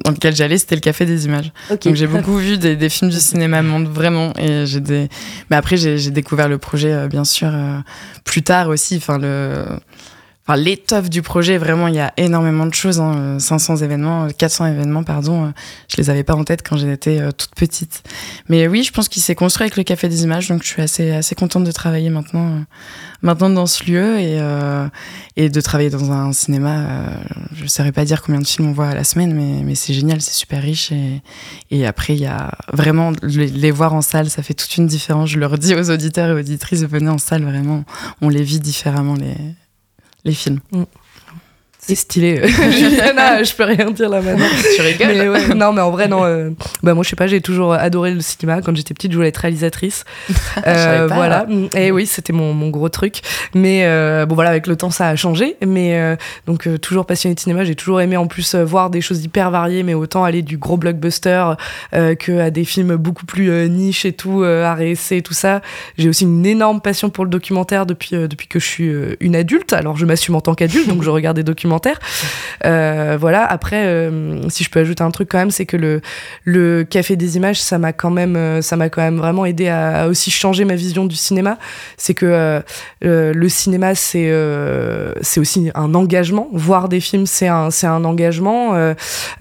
dans lequel j'allais, c'était le Café des Images. Donc j'ai beaucoup vu des, des films du cinéma monde vraiment et j'ai des mais après j'ai découvert le projet bien sûr euh, plus tard aussi enfin le enfin l'étoffe du projet vraiment il y a énormément de choses hein, euh, 500 événements euh, 400 événements pardon euh, je les avais pas en tête quand j'étais euh, toute petite mais oui je pense qu'il s'est construit avec le café des images donc je suis assez assez contente de travailler maintenant euh, maintenant dans ce lieu et euh, et de travailler dans un cinéma euh, je saurais pas dire combien de films on voit à la semaine mais mais c'est génial c'est super riche et et après, il y a vraiment les, les voir en salle, ça fait toute une différence. Je leur dis aux auditeurs et auditrices, venez en salle, vraiment, on les vit différemment, les, les films. C'est stylé. Juliana, je peux rien dire là maintenant. Tu rigoles Mais ouais, non, mais en vrai, non. euh, bah, moi, je sais pas, j'ai toujours adoré le cinéma. Quand j'étais petite, je voulais être réalisatrice. Euh, pas. voilà. Et oui, c'était mon, mon gros truc. Mais euh, bon, voilà, avec le temps, ça a changé. Mais euh, donc, toujours passionnée de cinéma. J'ai toujours aimé en plus voir des choses hyper variées, mais autant aller du gros blockbuster que à des films beaucoup plus niche et tout, art et tout ça. J'ai aussi une énorme passion pour le documentaire depuis, depuis que je suis une adulte. Alors, je m'assume en tant qu'adulte, donc je regarde des documentaires. Euh, voilà. Après, euh, si je peux ajouter un truc quand même, c'est que le, le Café des Images, ça m'a quand même, euh, ça quand même vraiment aidé à, aussi changer ma vision du cinéma. C'est que le cinéma, c'est c'est aussi un engagement. Voir des films, c'est un, un engagement.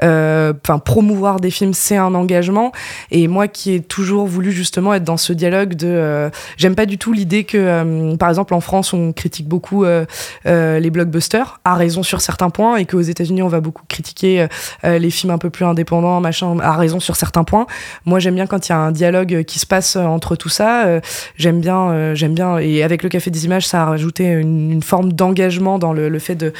Enfin, promouvoir des films, c'est un engagement. Et moi, qui ai toujours voulu justement être dans ce dialogue de, j'aime pas du tout l'idée que, par exemple, en France, on critique beaucoup les blockbusters, à raison sur certains points et qu'aux États-Unis on va beaucoup critiquer les films un peu plus indépendants, machin, à raison sur certains points. Moi j'aime bien quand il y a un dialogue qui se passe entre tout ça. j'aime bien, j'aime bien et avec le Café des Images ça a rajouté une, forme d'engagement dans le, fait de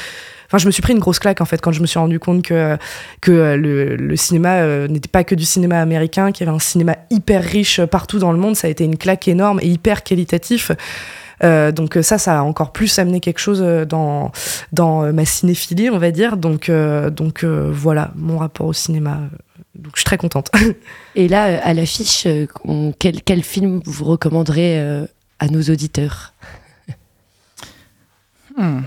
Enfin, je me suis pris une grosse claque en fait quand je me suis rendu compte que, que euh, le, cinéma euh, n'était pas que du cinéma américain, qu'il y avait un cinéma hyper riche partout dans le monde. Ça a été une claque énorme et hyper qualitatif. Euh, donc ça, ça a encore plus amené quelque chose dans, dans ma cinéphilie, on va dire. Donc, donc voilà, mon rapport au cinéma. Donc je suis très contente. Et là, à l'affiche, quel, quel, film vous recommanderez à nos auditeurs? Hmm.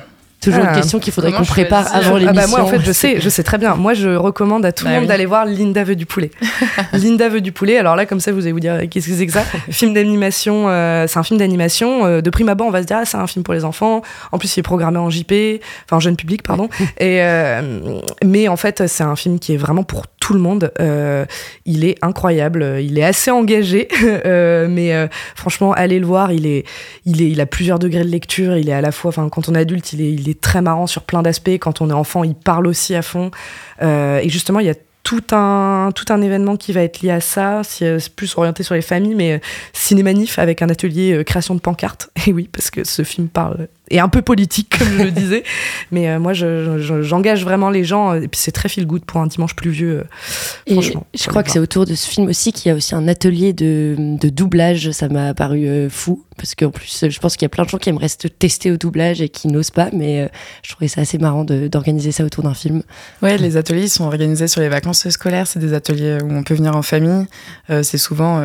Toujours une ah. question qu'il faudrait qu'on prépare avant l'émission. Ah bah moi, en fait, je sais, je sais très bien. Moi, je recommande à tout le bah monde d'aller voir Linda veut du poulet. Linda veut du poulet. Alors là, comme ça, vous allez vous dire, qu'est-ce que c'est que ça? Film d'animation. Euh, c'est un film d'animation. Euh, de prime abord, on va se dire, ah, c'est un film pour les enfants. En plus, il est programmé en JP, enfin en jeune public, pardon. Et euh, mais en fait, c'est un film qui est vraiment pour tout le monde. il est incroyable. Il est assez engagé, mais franchement, allez le voir. Il est, il est, il a plusieurs degrés de lecture. Il est à la fois, enfin, quand on est adulte, il est, il est très marrant sur plein d'aspects. Quand on est enfant, il parle aussi à fond. Euh, et justement, il y a tout un, tout un événement qui va être lié à ça, c'est plus orienté sur les familles, mais euh, Cinémanif avec un atelier euh, création de pancartes. Et oui, parce que ce film parle et un peu politique, comme je le disais. Mais euh, moi, j'engage je, vraiment les gens. Et puis, c'est très feel good pour un dimanche pluvieux. Euh, franchement. Je crois que c'est autour de ce film aussi qu'il y a aussi un atelier de, de doublage. Ça m'a paru euh, fou. Parce qu'en plus, je pense qu'il y a plein de gens qui aimeraient se tester au doublage et qui n'osent pas. Mais je trouvais ça assez marrant d'organiser ça autour d'un film. Ouais, les ateliers sont organisés sur les vacances scolaires. C'est des ateliers où on peut venir en famille. c'est souvent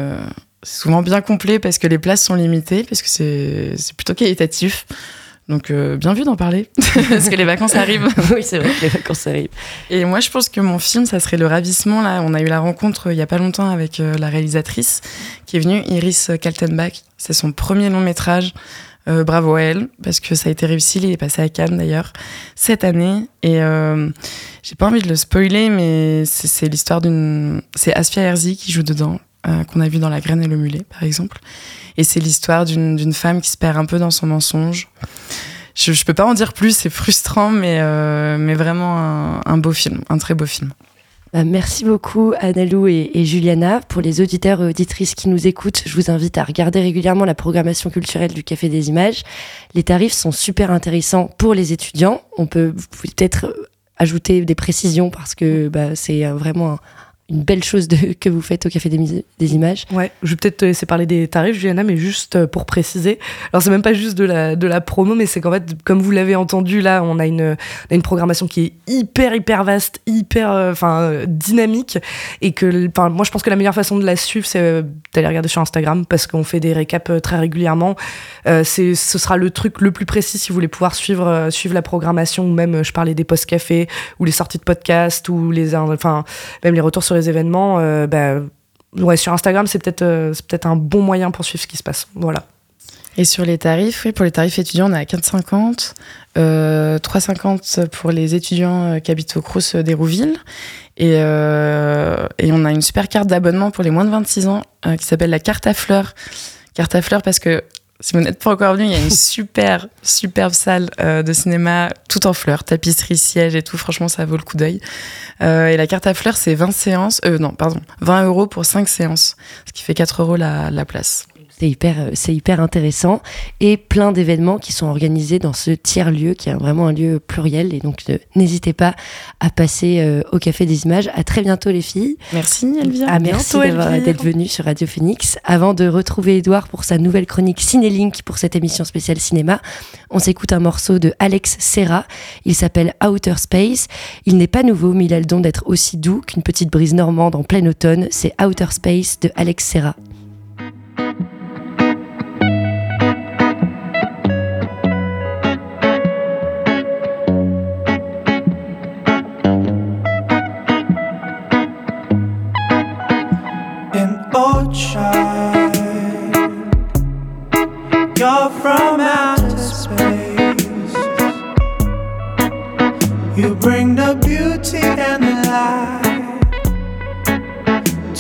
souvent bien complet parce que les places sont limitées, parce que c'est plutôt qualitatif. Donc euh, bien vu d'en parler, parce que les vacances arrivent. oui, c'est vrai que les vacances arrivent. Et moi, je pense que mon film, ça serait Le Ravissement. Là, on a eu la rencontre euh, il y a pas longtemps avec euh, la réalisatrice qui est venue, Iris Kaltenbach. C'est son premier long métrage. bravo à elle, parce que ça a été réussi. Il est passé à Cannes d'ailleurs cette année. Et j'ai pas envie de le spoiler, mais c'est l'histoire d'une. C'est Aspia Herzi qui joue dedans, qu'on a vu dans La Graine et le Mulet, par exemple. Et c'est l'histoire d'une femme qui se perd un peu dans son mensonge. Je, je peux pas en dire plus, c'est frustrant, mais, euh, mais vraiment un, beau film, un très beau film. Bah, merci beaucoup Annalou et, et, Juliana. Pour les auditeurs et auditrices qui nous écoutent, je vous invite à regarder régulièrement la programmation culturelle du Café des Images. Les tarifs sont super intéressants pour les étudiants. On peut peut-être ajouter des précisions parce que bah, c'est vraiment un, une belle chose que vous faites au Café des, Images. Ouais, je vais peut-être te laisser parler des tarifs, Juliana, mais juste euh, pour préciser. Alors, c'est même pas juste de la, de la promo, mais c'est qu'en fait, comme vous l'avez entendu, là, on a une, une programmation qui est hyper, hyper vaste, hyper euh, enfin euh, dynamique. Et que, moi, je pense que la meilleure façon de la suivre, c'est d'aller regarder sur Instagram, parce qu'on fait des récaps très régulièrement. ce sera le truc le plus précis si vous voulez pouvoir suivre, suivre la programmation, ou même, je parlais des post-cafés, ou les sorties de podcast, ou les, enfin, même les retours sur événements, euh, bah, ouais, sur Instagram, c'est peut-être euh, peut un bon moyen pour suivre ce qui se passe. Voilà. Et sur les tarifs, oui, pour les tarifs étudiants, on à 4,50, euh, 3,50 pour les étudiants euh, qui habitent au Crous d'Hérouville. Et, et, on a une super carte d'abonnement pour les moins de 26 ans qui s'appelle la carte à fleurs. Carte à fleurs parce que si vous n'êtes pas encore venu, il y a une super, superbe salle euh, de cinéma tout en fleurs, tapisserie, siège et tout. Franchement, ça vaut le coup d'œil. Euh, et la carte à fleurs, c'est 20 séances. Euh, non, pardon, 20 euros pour 5 séances, ce qui fait 4 euros la, la place. C'est hyper, euh, c'est hyper intéressant et plein d'événements qui sont organisés dans ce tiers lieu qui est vraiment un lieu pluriel et donc euh, n'hésitez pas à passer euh, au Café des Images. À très bientôt les filles. Merci Elvire. Ah, merci d'être venue sur Radio Phoenix. Avant de retrouver Edouard pour sa nouvelle chronique Cinélink pour cette émission spéciale cinéma, on s'écoute un morceau de Alex Serra. Il s'appelle Outer Space. Il n'est pas nouveau mais il a le don d'être aussi doux qu'une petite brise normande en plein automne. C'est Outer Space de Alex Serra.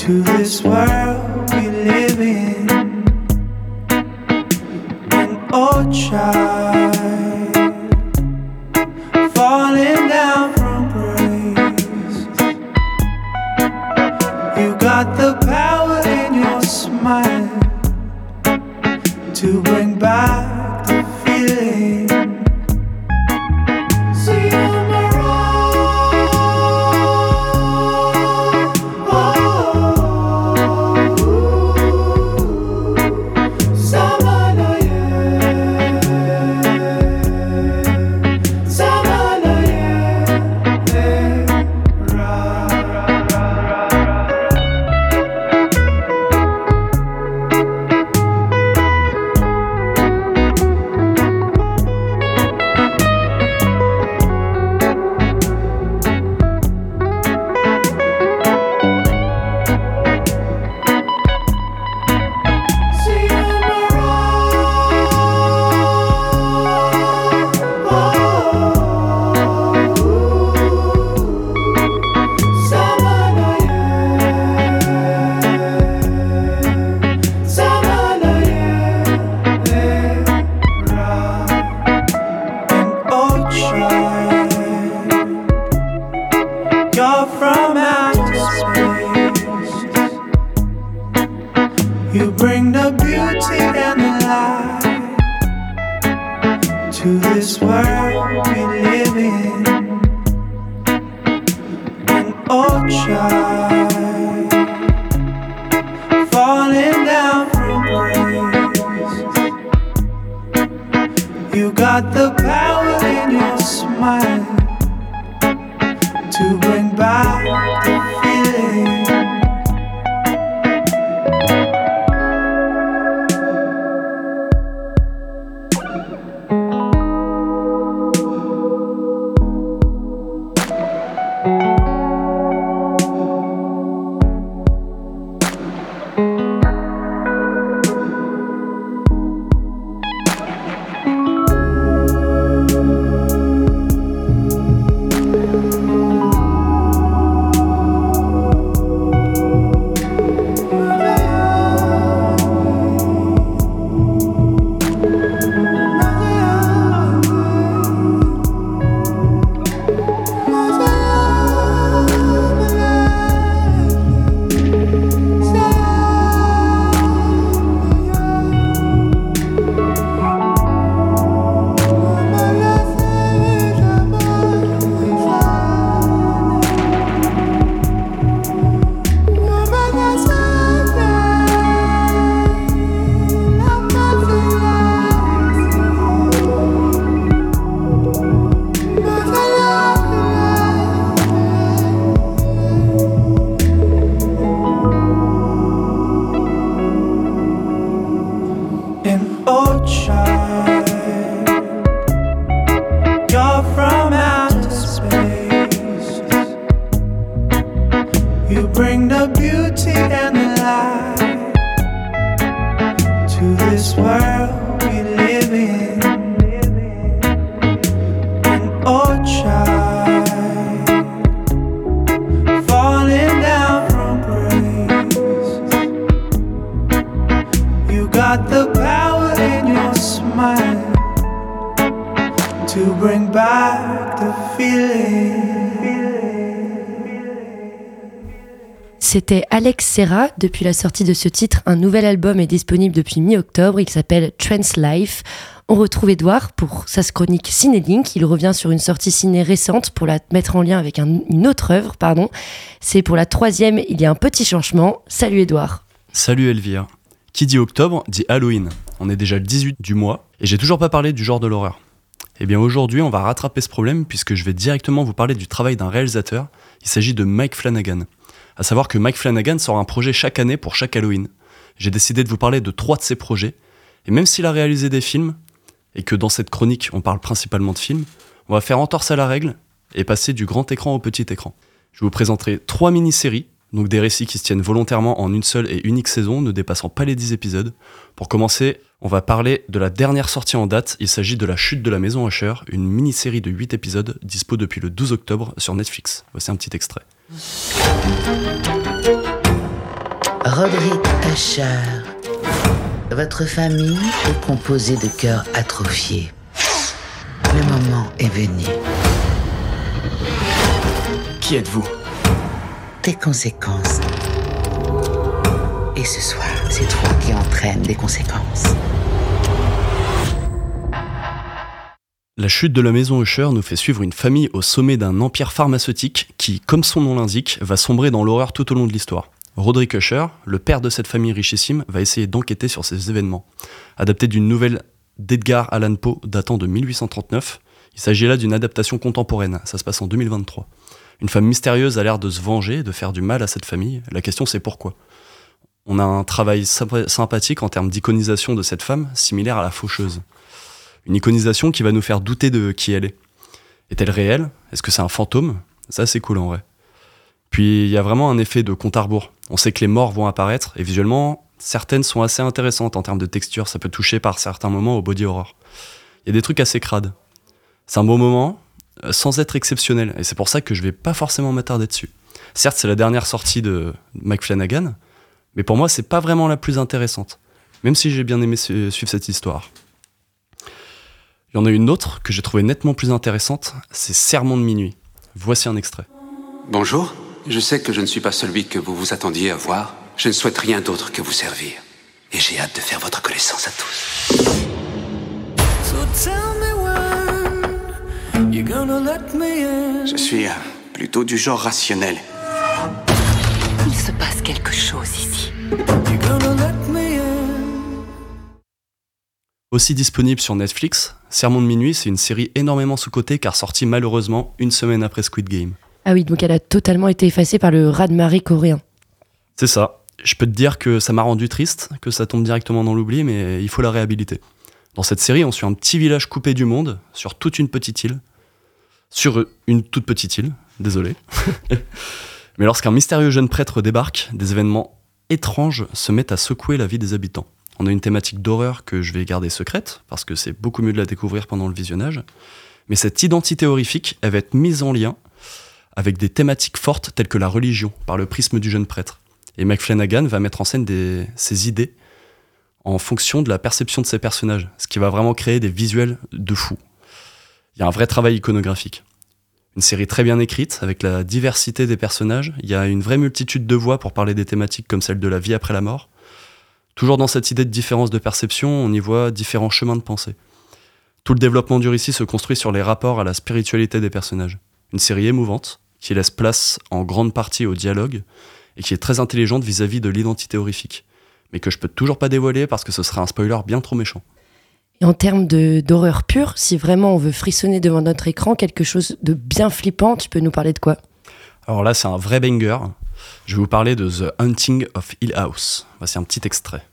to this world we live in. An old child falling down from grace. You got the power in your smile to bring back. C'était Alex Serra. Depuis la sortie de ce titre, un nouvel album est disponible depuis mi-octobre. Il s'appelle Trans Life. On retrouve Edouard pour sa chronique Cinélink. Il revient sur une sortie ciné récente pour la mettre en lien avec un- une autre œuvre. pardon. C'est pour la troisième, il y a un petit changement. Salut Edouard. Salut Elvire. Qui dit octobre dit Halloween. On est déjà le 18 du mois et j'ai toujours pas parlé du genre de l'horreur. Eh bien aujourd'hui on va rattraper ce problème puisque je vais directement vous parler du travail d'un réalisateur. Il s'agit de Mike Flanagan. À savoir que Mike Flanagan sort un projet chaque année pour chaque Halloween. J'ai décidé de vous parler de trois de ses projets. Et même s'il a réalisé des films, et que dans cette chronique on parle principalement de films, on va faire entorse à la règle et passer du grand écran au petit écran. Je vous présenterai trois mini-séries, donc des récits qui se tiennent volontairement en une seule et unique saison, ne dépassant pas les 10 épisodes. Pour commencer, on va parler de la dernière sortie en date, il s'agit de La Chute de la Maison Usher, une mini-série de 8 épisodes dispo depuis le 12 octobre sur Netflix. Voici un petit extrait. Roderick Usher, votre famille est composée de cœurs atrophiés. Le moment est venu. Qui êtes-vous? Tes conséquences. Et ce soir, c'est toi qui entraîne des conséquences. La chute de la maison Usher nous fait suivre une famille au sommet d'un empire pharmaceutique qui, comme son nom l'indique, va sombrer dans l'horreur tout au long de l'histoire. Roderick Usher, le père de cette famille richissime, va essayer d'enquêter sur ces événements. Adapté d'une nouvelle d'Edgar Allan Poe datant de 1839, il s'agit là d'une adaptation contemporaine, ça se passe en 2023. Une femme mystérieuse a l'air de se venger, de faire du mal à cette famille. La question c'est pourquoi? On a un travail sympathique en termes d'iconisation de cette femme, similaire à la faucheuse. Une iconisation qui va nous faire douter de qui elle est. Est-elle réelle? Est-ce que c'est un fantôme? Ça, c'est cool en vrai. Puis il y a vraiment un effet de compte à rebours. On sait que les morts vont apparaître et visuellement, certaines sont assez intéressantes en termes de texture. Ça peut toucher par certains moments au body horror. Il y a des trucs assez crades. C'est un beau moment, euh, sans être exceptionnel. Et c'est pour ça que je vais pas forcément m'attarder dessus. Certes, c'est la dernière sortie de Mike Flanagan, mais pour moi, c'est pas vraiment la plus intéressante. Même si j'ai bien aimé suivre cette histoire. Il y en a une autre que j'ai trouvée nettement plus intéressante, c'est Sermon de minuit. Voici un extrait. Bonjour, je sais que je ne suis pas celui que vous vous attendiez à voir. Je ne souhaite rien d'autre que vous servir. Et j'ai hâte de faire votre connaissance à tous. Je suis euh, plutôt du genre rationnel. Il se passe quelque chose ici. Aussi disponible sur Netflix, Sermon de minuit, c'est une série énormément sous-cotée car sortie malheureusement une semaine après Squid Game. Ah oui, donc elle a totalement été effacée par le raz-de-marée coréen. C'est ça. Je peux te dire que ça m'a rendu triste, que ça tombe directement dans l'oubli, mais il faut la réhabiliter. Dans cette série, on suit un petit village coupé du monde, sur toute une petite île. Sur une toute petite île, désolé. mais lorsqu'un mystérieux jeune prêtre débarque, des événements étranges se mettent à secouer la vie des habitants. On a une thématique d'horreur que je vais garder secrète, parce que c'est beaucoup mieux de la découvrir pendant le visionnage. Mais cette identité horrifique, elle va être mise en lien avec des thématiques fortes telles que la religion, par le prisme du jeune prêtre. Et Mike Flanagan va mettre en scène ses idées en fonction de la perception de ses personnages, ce qui va vraiment créer des visuels de fou. Il y a un vrai travail iconographique. Une série très bien écrite, avec la diversité des personnages, il y a une vraie multitude de voix pour parler des thématiques comme celle de la vie après la mort, Toujours dans cette idée de différence de perception, on y voit différents chemins de pensée. Tout le développement du récit se construit sur les rapports à la spiritualité des personnages. Une série émouvante, qui laisse place en grande partie au dialogue, et qui est très intelligente vis-à-vis de l'identité horrifique. Mais que je peux toujours pas dévoiler parce que ce serait un spoiler bien trop méchant. Et en termes d'horreur pure, si vraiment on veut frissonner devant notre écran, quelque chose de bien flippant, tu peux nous parler de quoi? Alors là, c'est un vrai banger. Je vais vous parler de The Hunting of Hill House. Voici un petit extrait.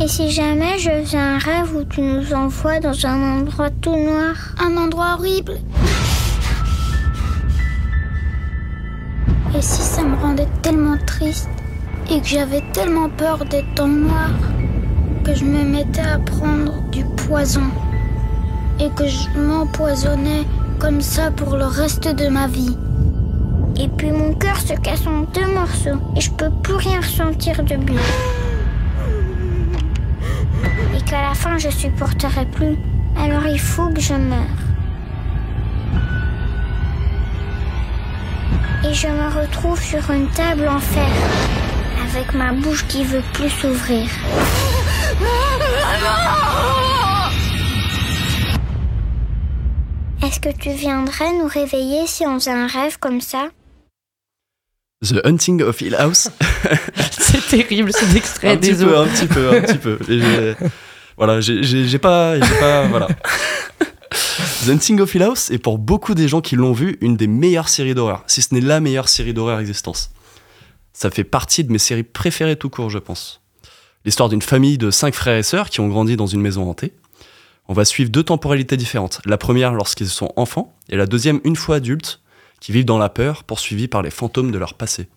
Et si jamais je faisais un rêve où tu nous envoies dans un endroit tout noir? Un endroit horrible Et si ça me rendait tellement triste et que j'avais tellement peur d'être dans le noir que je me mettais à prendre du poison et que je m'empoisonnais comme ça pour le reste de ma vie. Et puis mon cœur se casse en deux morceaux et je peux plus rien ressentir de bien et qu'à la fin je supporterai plus, alors il faut que je meure. Et je me retrouve sur une table en fer, avec ma bouche qui veut plus s'ouvrir. Est-ce que tu viendrais nous réveiller si on faisait un rêve comme ça? The Hunting of Hill House. c'est terrible cet extrait. un petit peu, un petit peu, un petit peu. voilà, j'ai pas, pas, voilà. The Hunting of Hill House est pour beaucoup des gens qui l'ont vu une des meilleures séries d'horreur, si ce n'est la meilleure série d'horreur existence. Ça fait partie de mes séries préférées tout court, je pense. L'histoire d'une famille de cinq frères et sœurs qui ont grandi dans une maison hantée. On va suivre deux temporalités différentes. La première lorsqu'ils sont enfants, et la deuxième une fois adultes, qui vivent dans la peur, poursuivis par les fantômes de leur passé.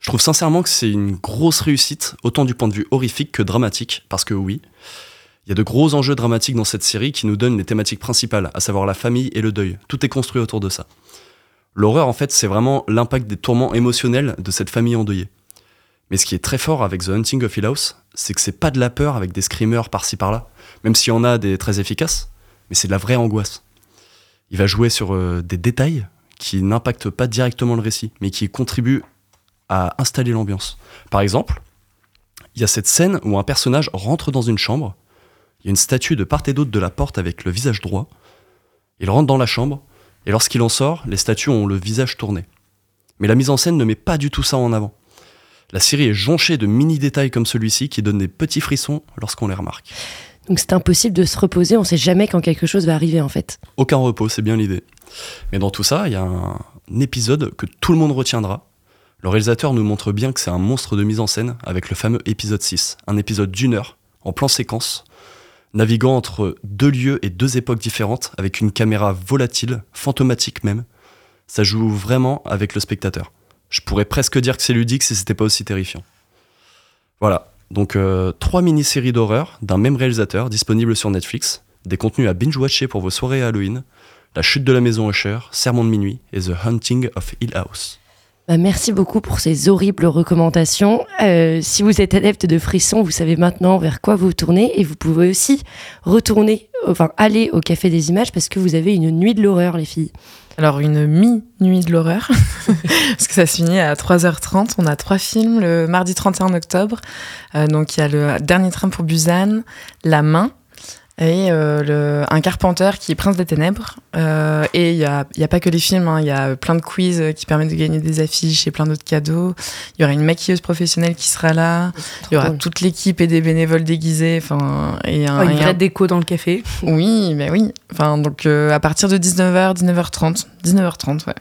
Je trouve sincèrement que c'est une grosse réussite, autant du point de vue horrifique que dramatique, parce que oui, il y a de gros enjeux dramatiques dans cette série qui nous donnent les thématiques principales, à savoir la famille et le deuil. Tout est construit autour de ça. L'horreur, en fait, c'est vraiment l'impact des tourments émotionnels de cette famille endeuillée. Mais ce qui est très fort avec The Hunting of Hill House, c'est que c'est pas de la peur avec des screamers par-ci par-là, même s'il y en a des très efficaces, mais c'est de la vraie angoisse. Il va jouer sur euh, des détails qui n'impactent pas directement le récit, mais qui contribuent à installer l'ambiance. Par exemple, Il y a cette scène où un personnage rentre dans une chambre, il y a une statue de part et d'autre de la porte avec le visage droit, il rentre dans la chambre, et lorsqu'il en sort, les statues ont le visage tourné. Mais la mise en scène ne met pas du tout ça en avant. La série est jonchée de mini-détails comme celui-ci qui donnent des petits frissons lorsqu'on les remarque. Donc c'est impossible de se reposer, on sait jamais quand quelque chose va arriver en fait. Aucun repos, c'est bien l'idée. Mais dans tout ça, il y a un épisode que tout le monde retiendra. Le réalisateur nous montre bien que c'est un monstre de mise en scène avec le fameux épisode 6, un épisode d'une heure, en plan séquence, naviguant entre deux lieux et deux époques différentes, avec une caméra volatile, fantomatique même. Ça joue vraiment avec le spectateur. Je pourrais presque dire que c'est ludique si c'était pas aussi terrifiant. Voilà, donc euh, trois mini-séries d'horreur d'un même réalisateur disponibles sur Netflix, des contenus à binge-watcher pour vos soirées Halloween, La chute de la maison Usher, Sermon de minuit et The Hunting of Hill House. Bah, merci beaucoup pour ces horribles recommandations. Euh, si vous êtes adepte de frissons, vous savez maintenant vers quoi vous tournez et vous pouvez aussi retourner, enfin aller au Café des Images parce que vous avez une nuit de l'horreur, les filles. Alors une mi-nuit de l'horreur, parce que ça se finit à 3h30. On a trois films le mardi 31 octobre. Euh, donc il y a le dernier train pour Busan, La main et euh, le, un Carpenter qui est Prince des Ténèbres. Euh, et il n'y a, y a pas que les films, hein. il y a plein de quiz qui permettent de gagner des affiches et plein d'autres cadeaux. Il y aura une maquilleuse professionnelle qui sera là. Il y aura toute l'équipe et des bénévoles déguisés. Enfin, et un, Oh, une vraie un- déco dans le café. Oui, mais oui. Enfin, donc euh, à partir de 19h, 19h30. 19h30, ouais.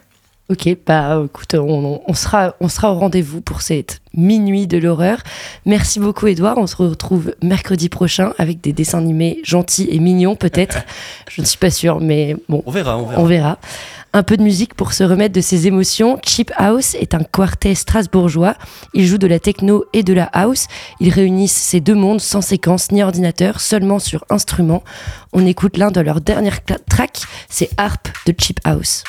Ok, bah écoute, on, on sera, on sera au rendez-vous pour cette minuit de l'horreur. Merci beaucoup Edouard, on se retrouve mercredi prochain avec des dessins animés gentils et mignons peut-être. Je ne suis pas sûre, mais bon, On verra, on verra. on verra. Un peu de musique pour se remettre de ses émotions. Cheap House est un quartet strasbourgeois. Ils jouent de la techno et de la house. Ils réunissent ces deux mondes sans séquence ni ordinateur, seulement sur instrument. On écoute l'un de leurs dernières tracks, c'est Harp de Cheap House.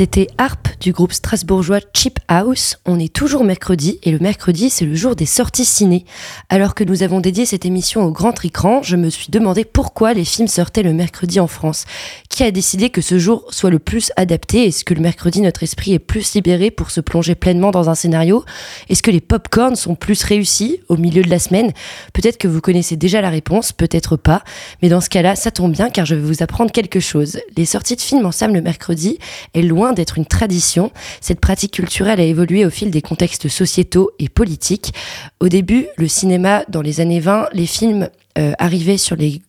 C'était Harp du groupe strasbourgeois Cheap House. On est toujours mercredi et le mercredi c'est le jour des sorties ciné. Alors que nous avons dédié cette émission au grand écran, je me suis demandé pourquoi les films sortaient le mercredi en France. Qui a décidé que ce jour soit le plus adapté? Est-ce que le mercredi notre esprit est plus libéré pour se plonger pleinement dans un scénario? Est-ce que les pop-corns sont plus réussis au milieu de la semaine? Peut-être que vous connaissez déjà la réponse, peut-être pas. Mais dans ce cas-là, ça tombe bien car je vais vous apprendre quelque chose. Les sorties de films en salle le mercredi est loin d'être une tradition. Cette pratique culturelle a évolué au fil des contextes sociétaux et politiques. Au début, le cinéma, dans les années 20, les films euh, arrivaient sur les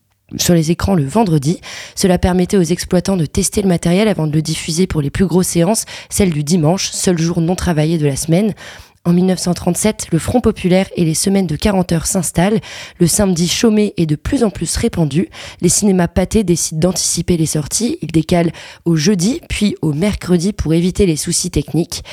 écrans le vendredi. Cela permettait aux exploitants de tester le matériel avant de le diffuser pour les plus grosses séances, celle du dimanche, seul jour non travaillé de la semaine. En 1937, le Front populaire et les semaines de 40 heures s'installent. Le samedi chômé est de plus en plus répandu. Les cinémas pâtés décident d'anticiper les sorties. Ils décalent au jeudi, puis au mercredi pour éviter les soucis techniques.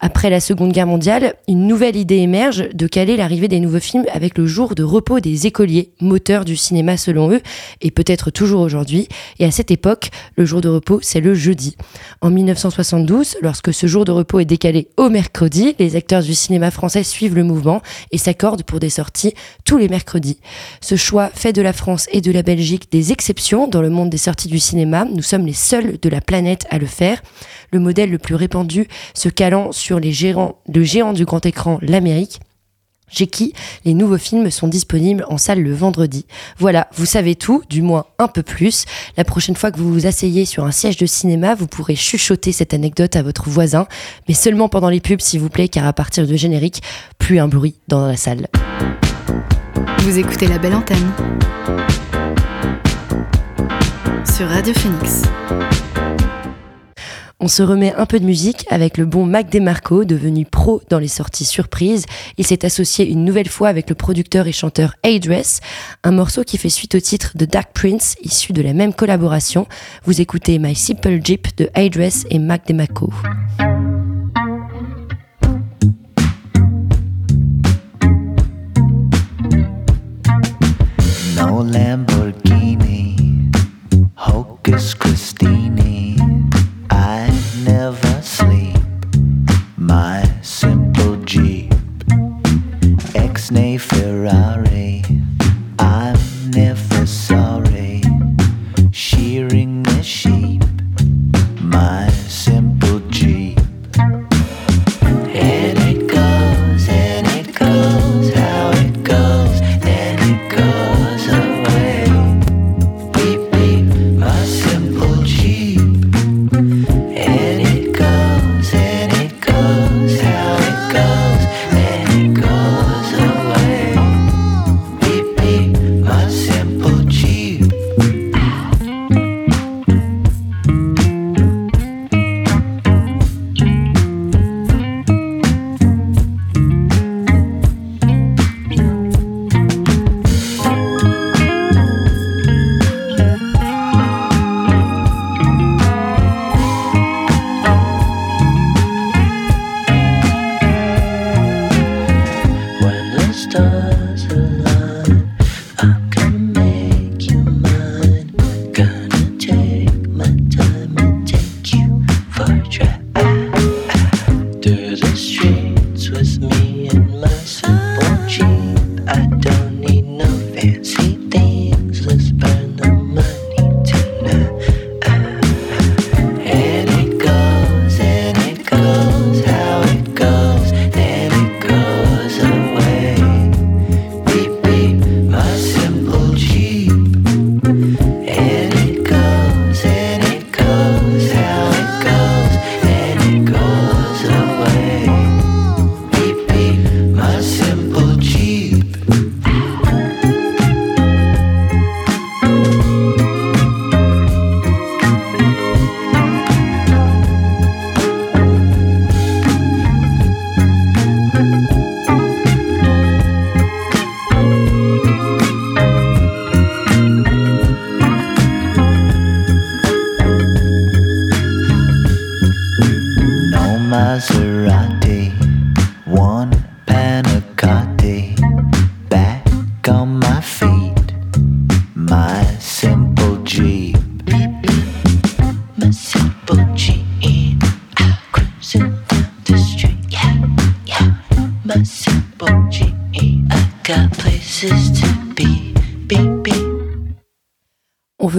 Après la Seconde Guerre mondiale, une nouvelle idée émerge de caler l'arrivée des nouveaux films avec le jour de repos des écoliers, moteur du cinéma selon eux, et peut-être toujours aujourd'hui. Et à cette époque, le jour de repos, c'est le jeudi. En 1972, lorsque ce jour de repos est décalé au mercredi, les acteurs du cinéma français suivent le mouvement et s'accordent pour des sorties tous les mercredis. Ce choix fait de la France et de la Belgique des exceptions dans le monde des sorties du cinéma. Nous sommes les seuls de la planète à le faire. Le modèle le plus répandu se calant sur sur les le géant du grand écran, l'Amérique. Chez qui les nouveaux films sont disponibles en salle le vendredi. Voilà, vous savez tout, du moins un peu plus. La prochaine fois que vous vous asseyez sur un siège de cinéma, vous pourrez chuchoter cette anecdote à votre voisin, mais seulement pendant les pubs s'il vous plaît, car à partir de générique, plus un bruit dans la salle. Vous écoutez la belle antenne sur Radio Phoenix. On se remet un peu de musique avec le bon Mac DeMarco, devenu pro dans les sorties surprises. Il s'est associé une nouvelle fois avec le producteur et chanteur A-Dress, un morceau qui fait suite au titre de Dark Prince, issu de la même collaboration. Vous écoutez My Simple Jeep de A-Dress et Mac DeMarco.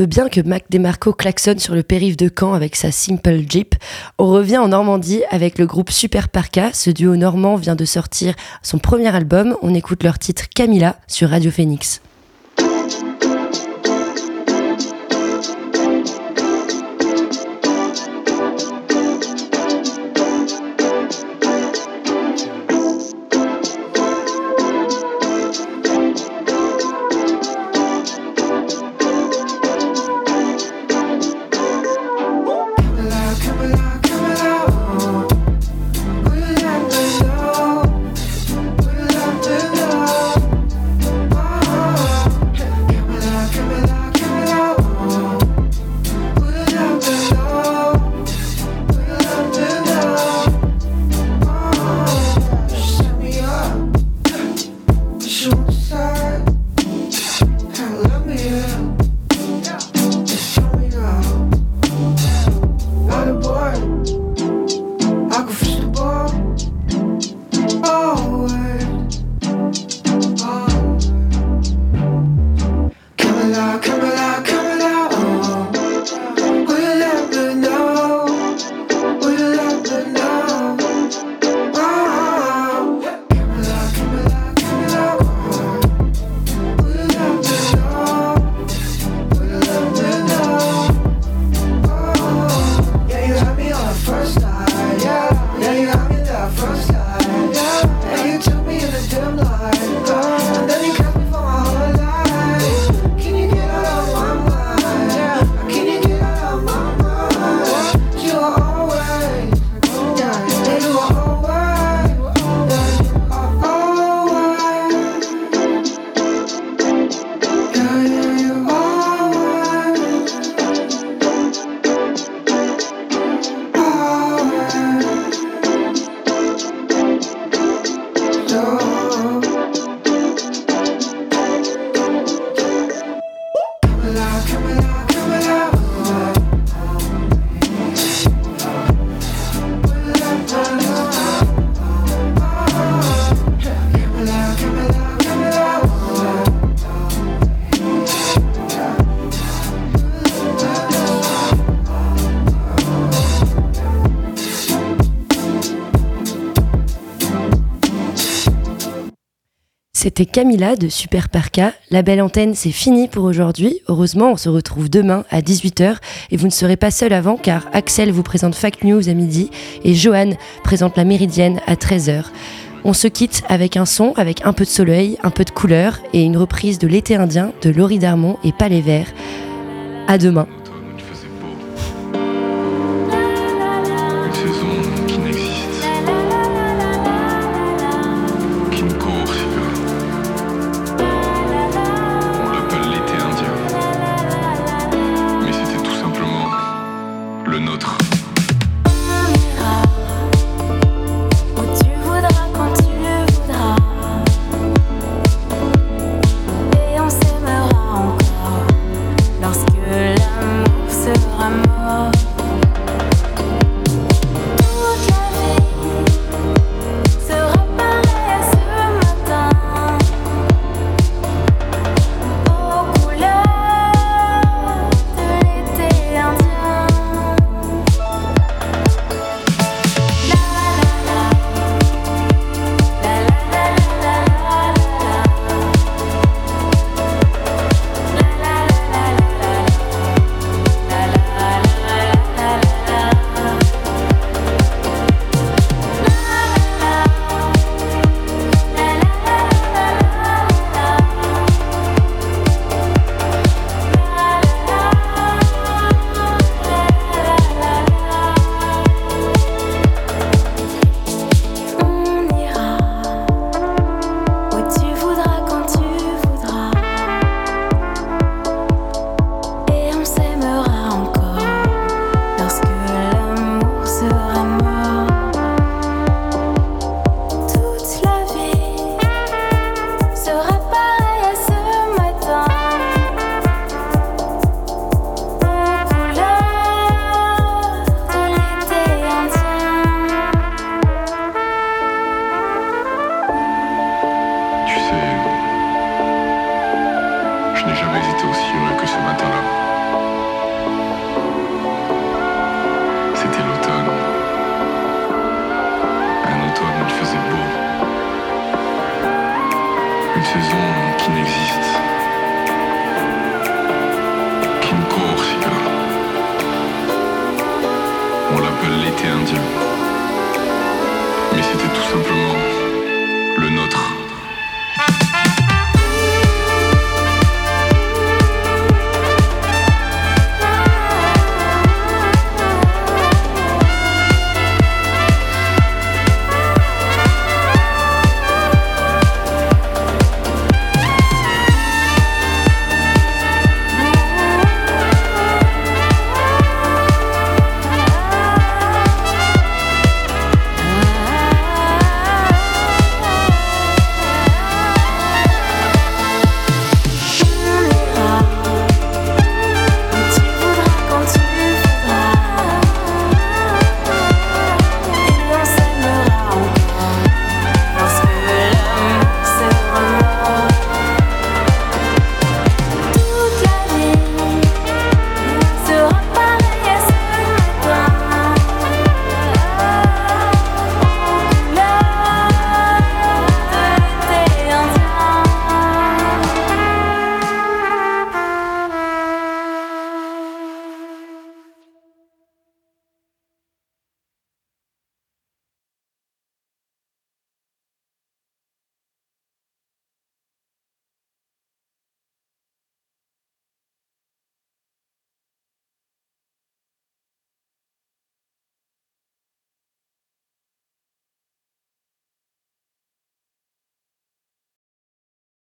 Bien que Mac DeMarco klaxonne sur le périph' de Caen avec sa Simple Jeep. On revient en Normandie avec le groupe Super Parka. Ce duo normand vient de sortir son premier album. On écoute leur titre Camilla sur Radio Phoenix. C'était Camilla de Super Parka. La belle antenne, c'est fini pour aujourd'hui. Heureusement, on se retrouve demain à 18h et vous ne serez pas seul avant car Axel vous présente Fact News à midi et Johan présente la Méridienne à 13h. On se quitte avec un son, avec un peu de soleil, un peu de couleur et une reprise de l'été indien de Laurie Darmon et Palais Vert. À demain. N'ai jamais été aussi heureux que ce matin-là.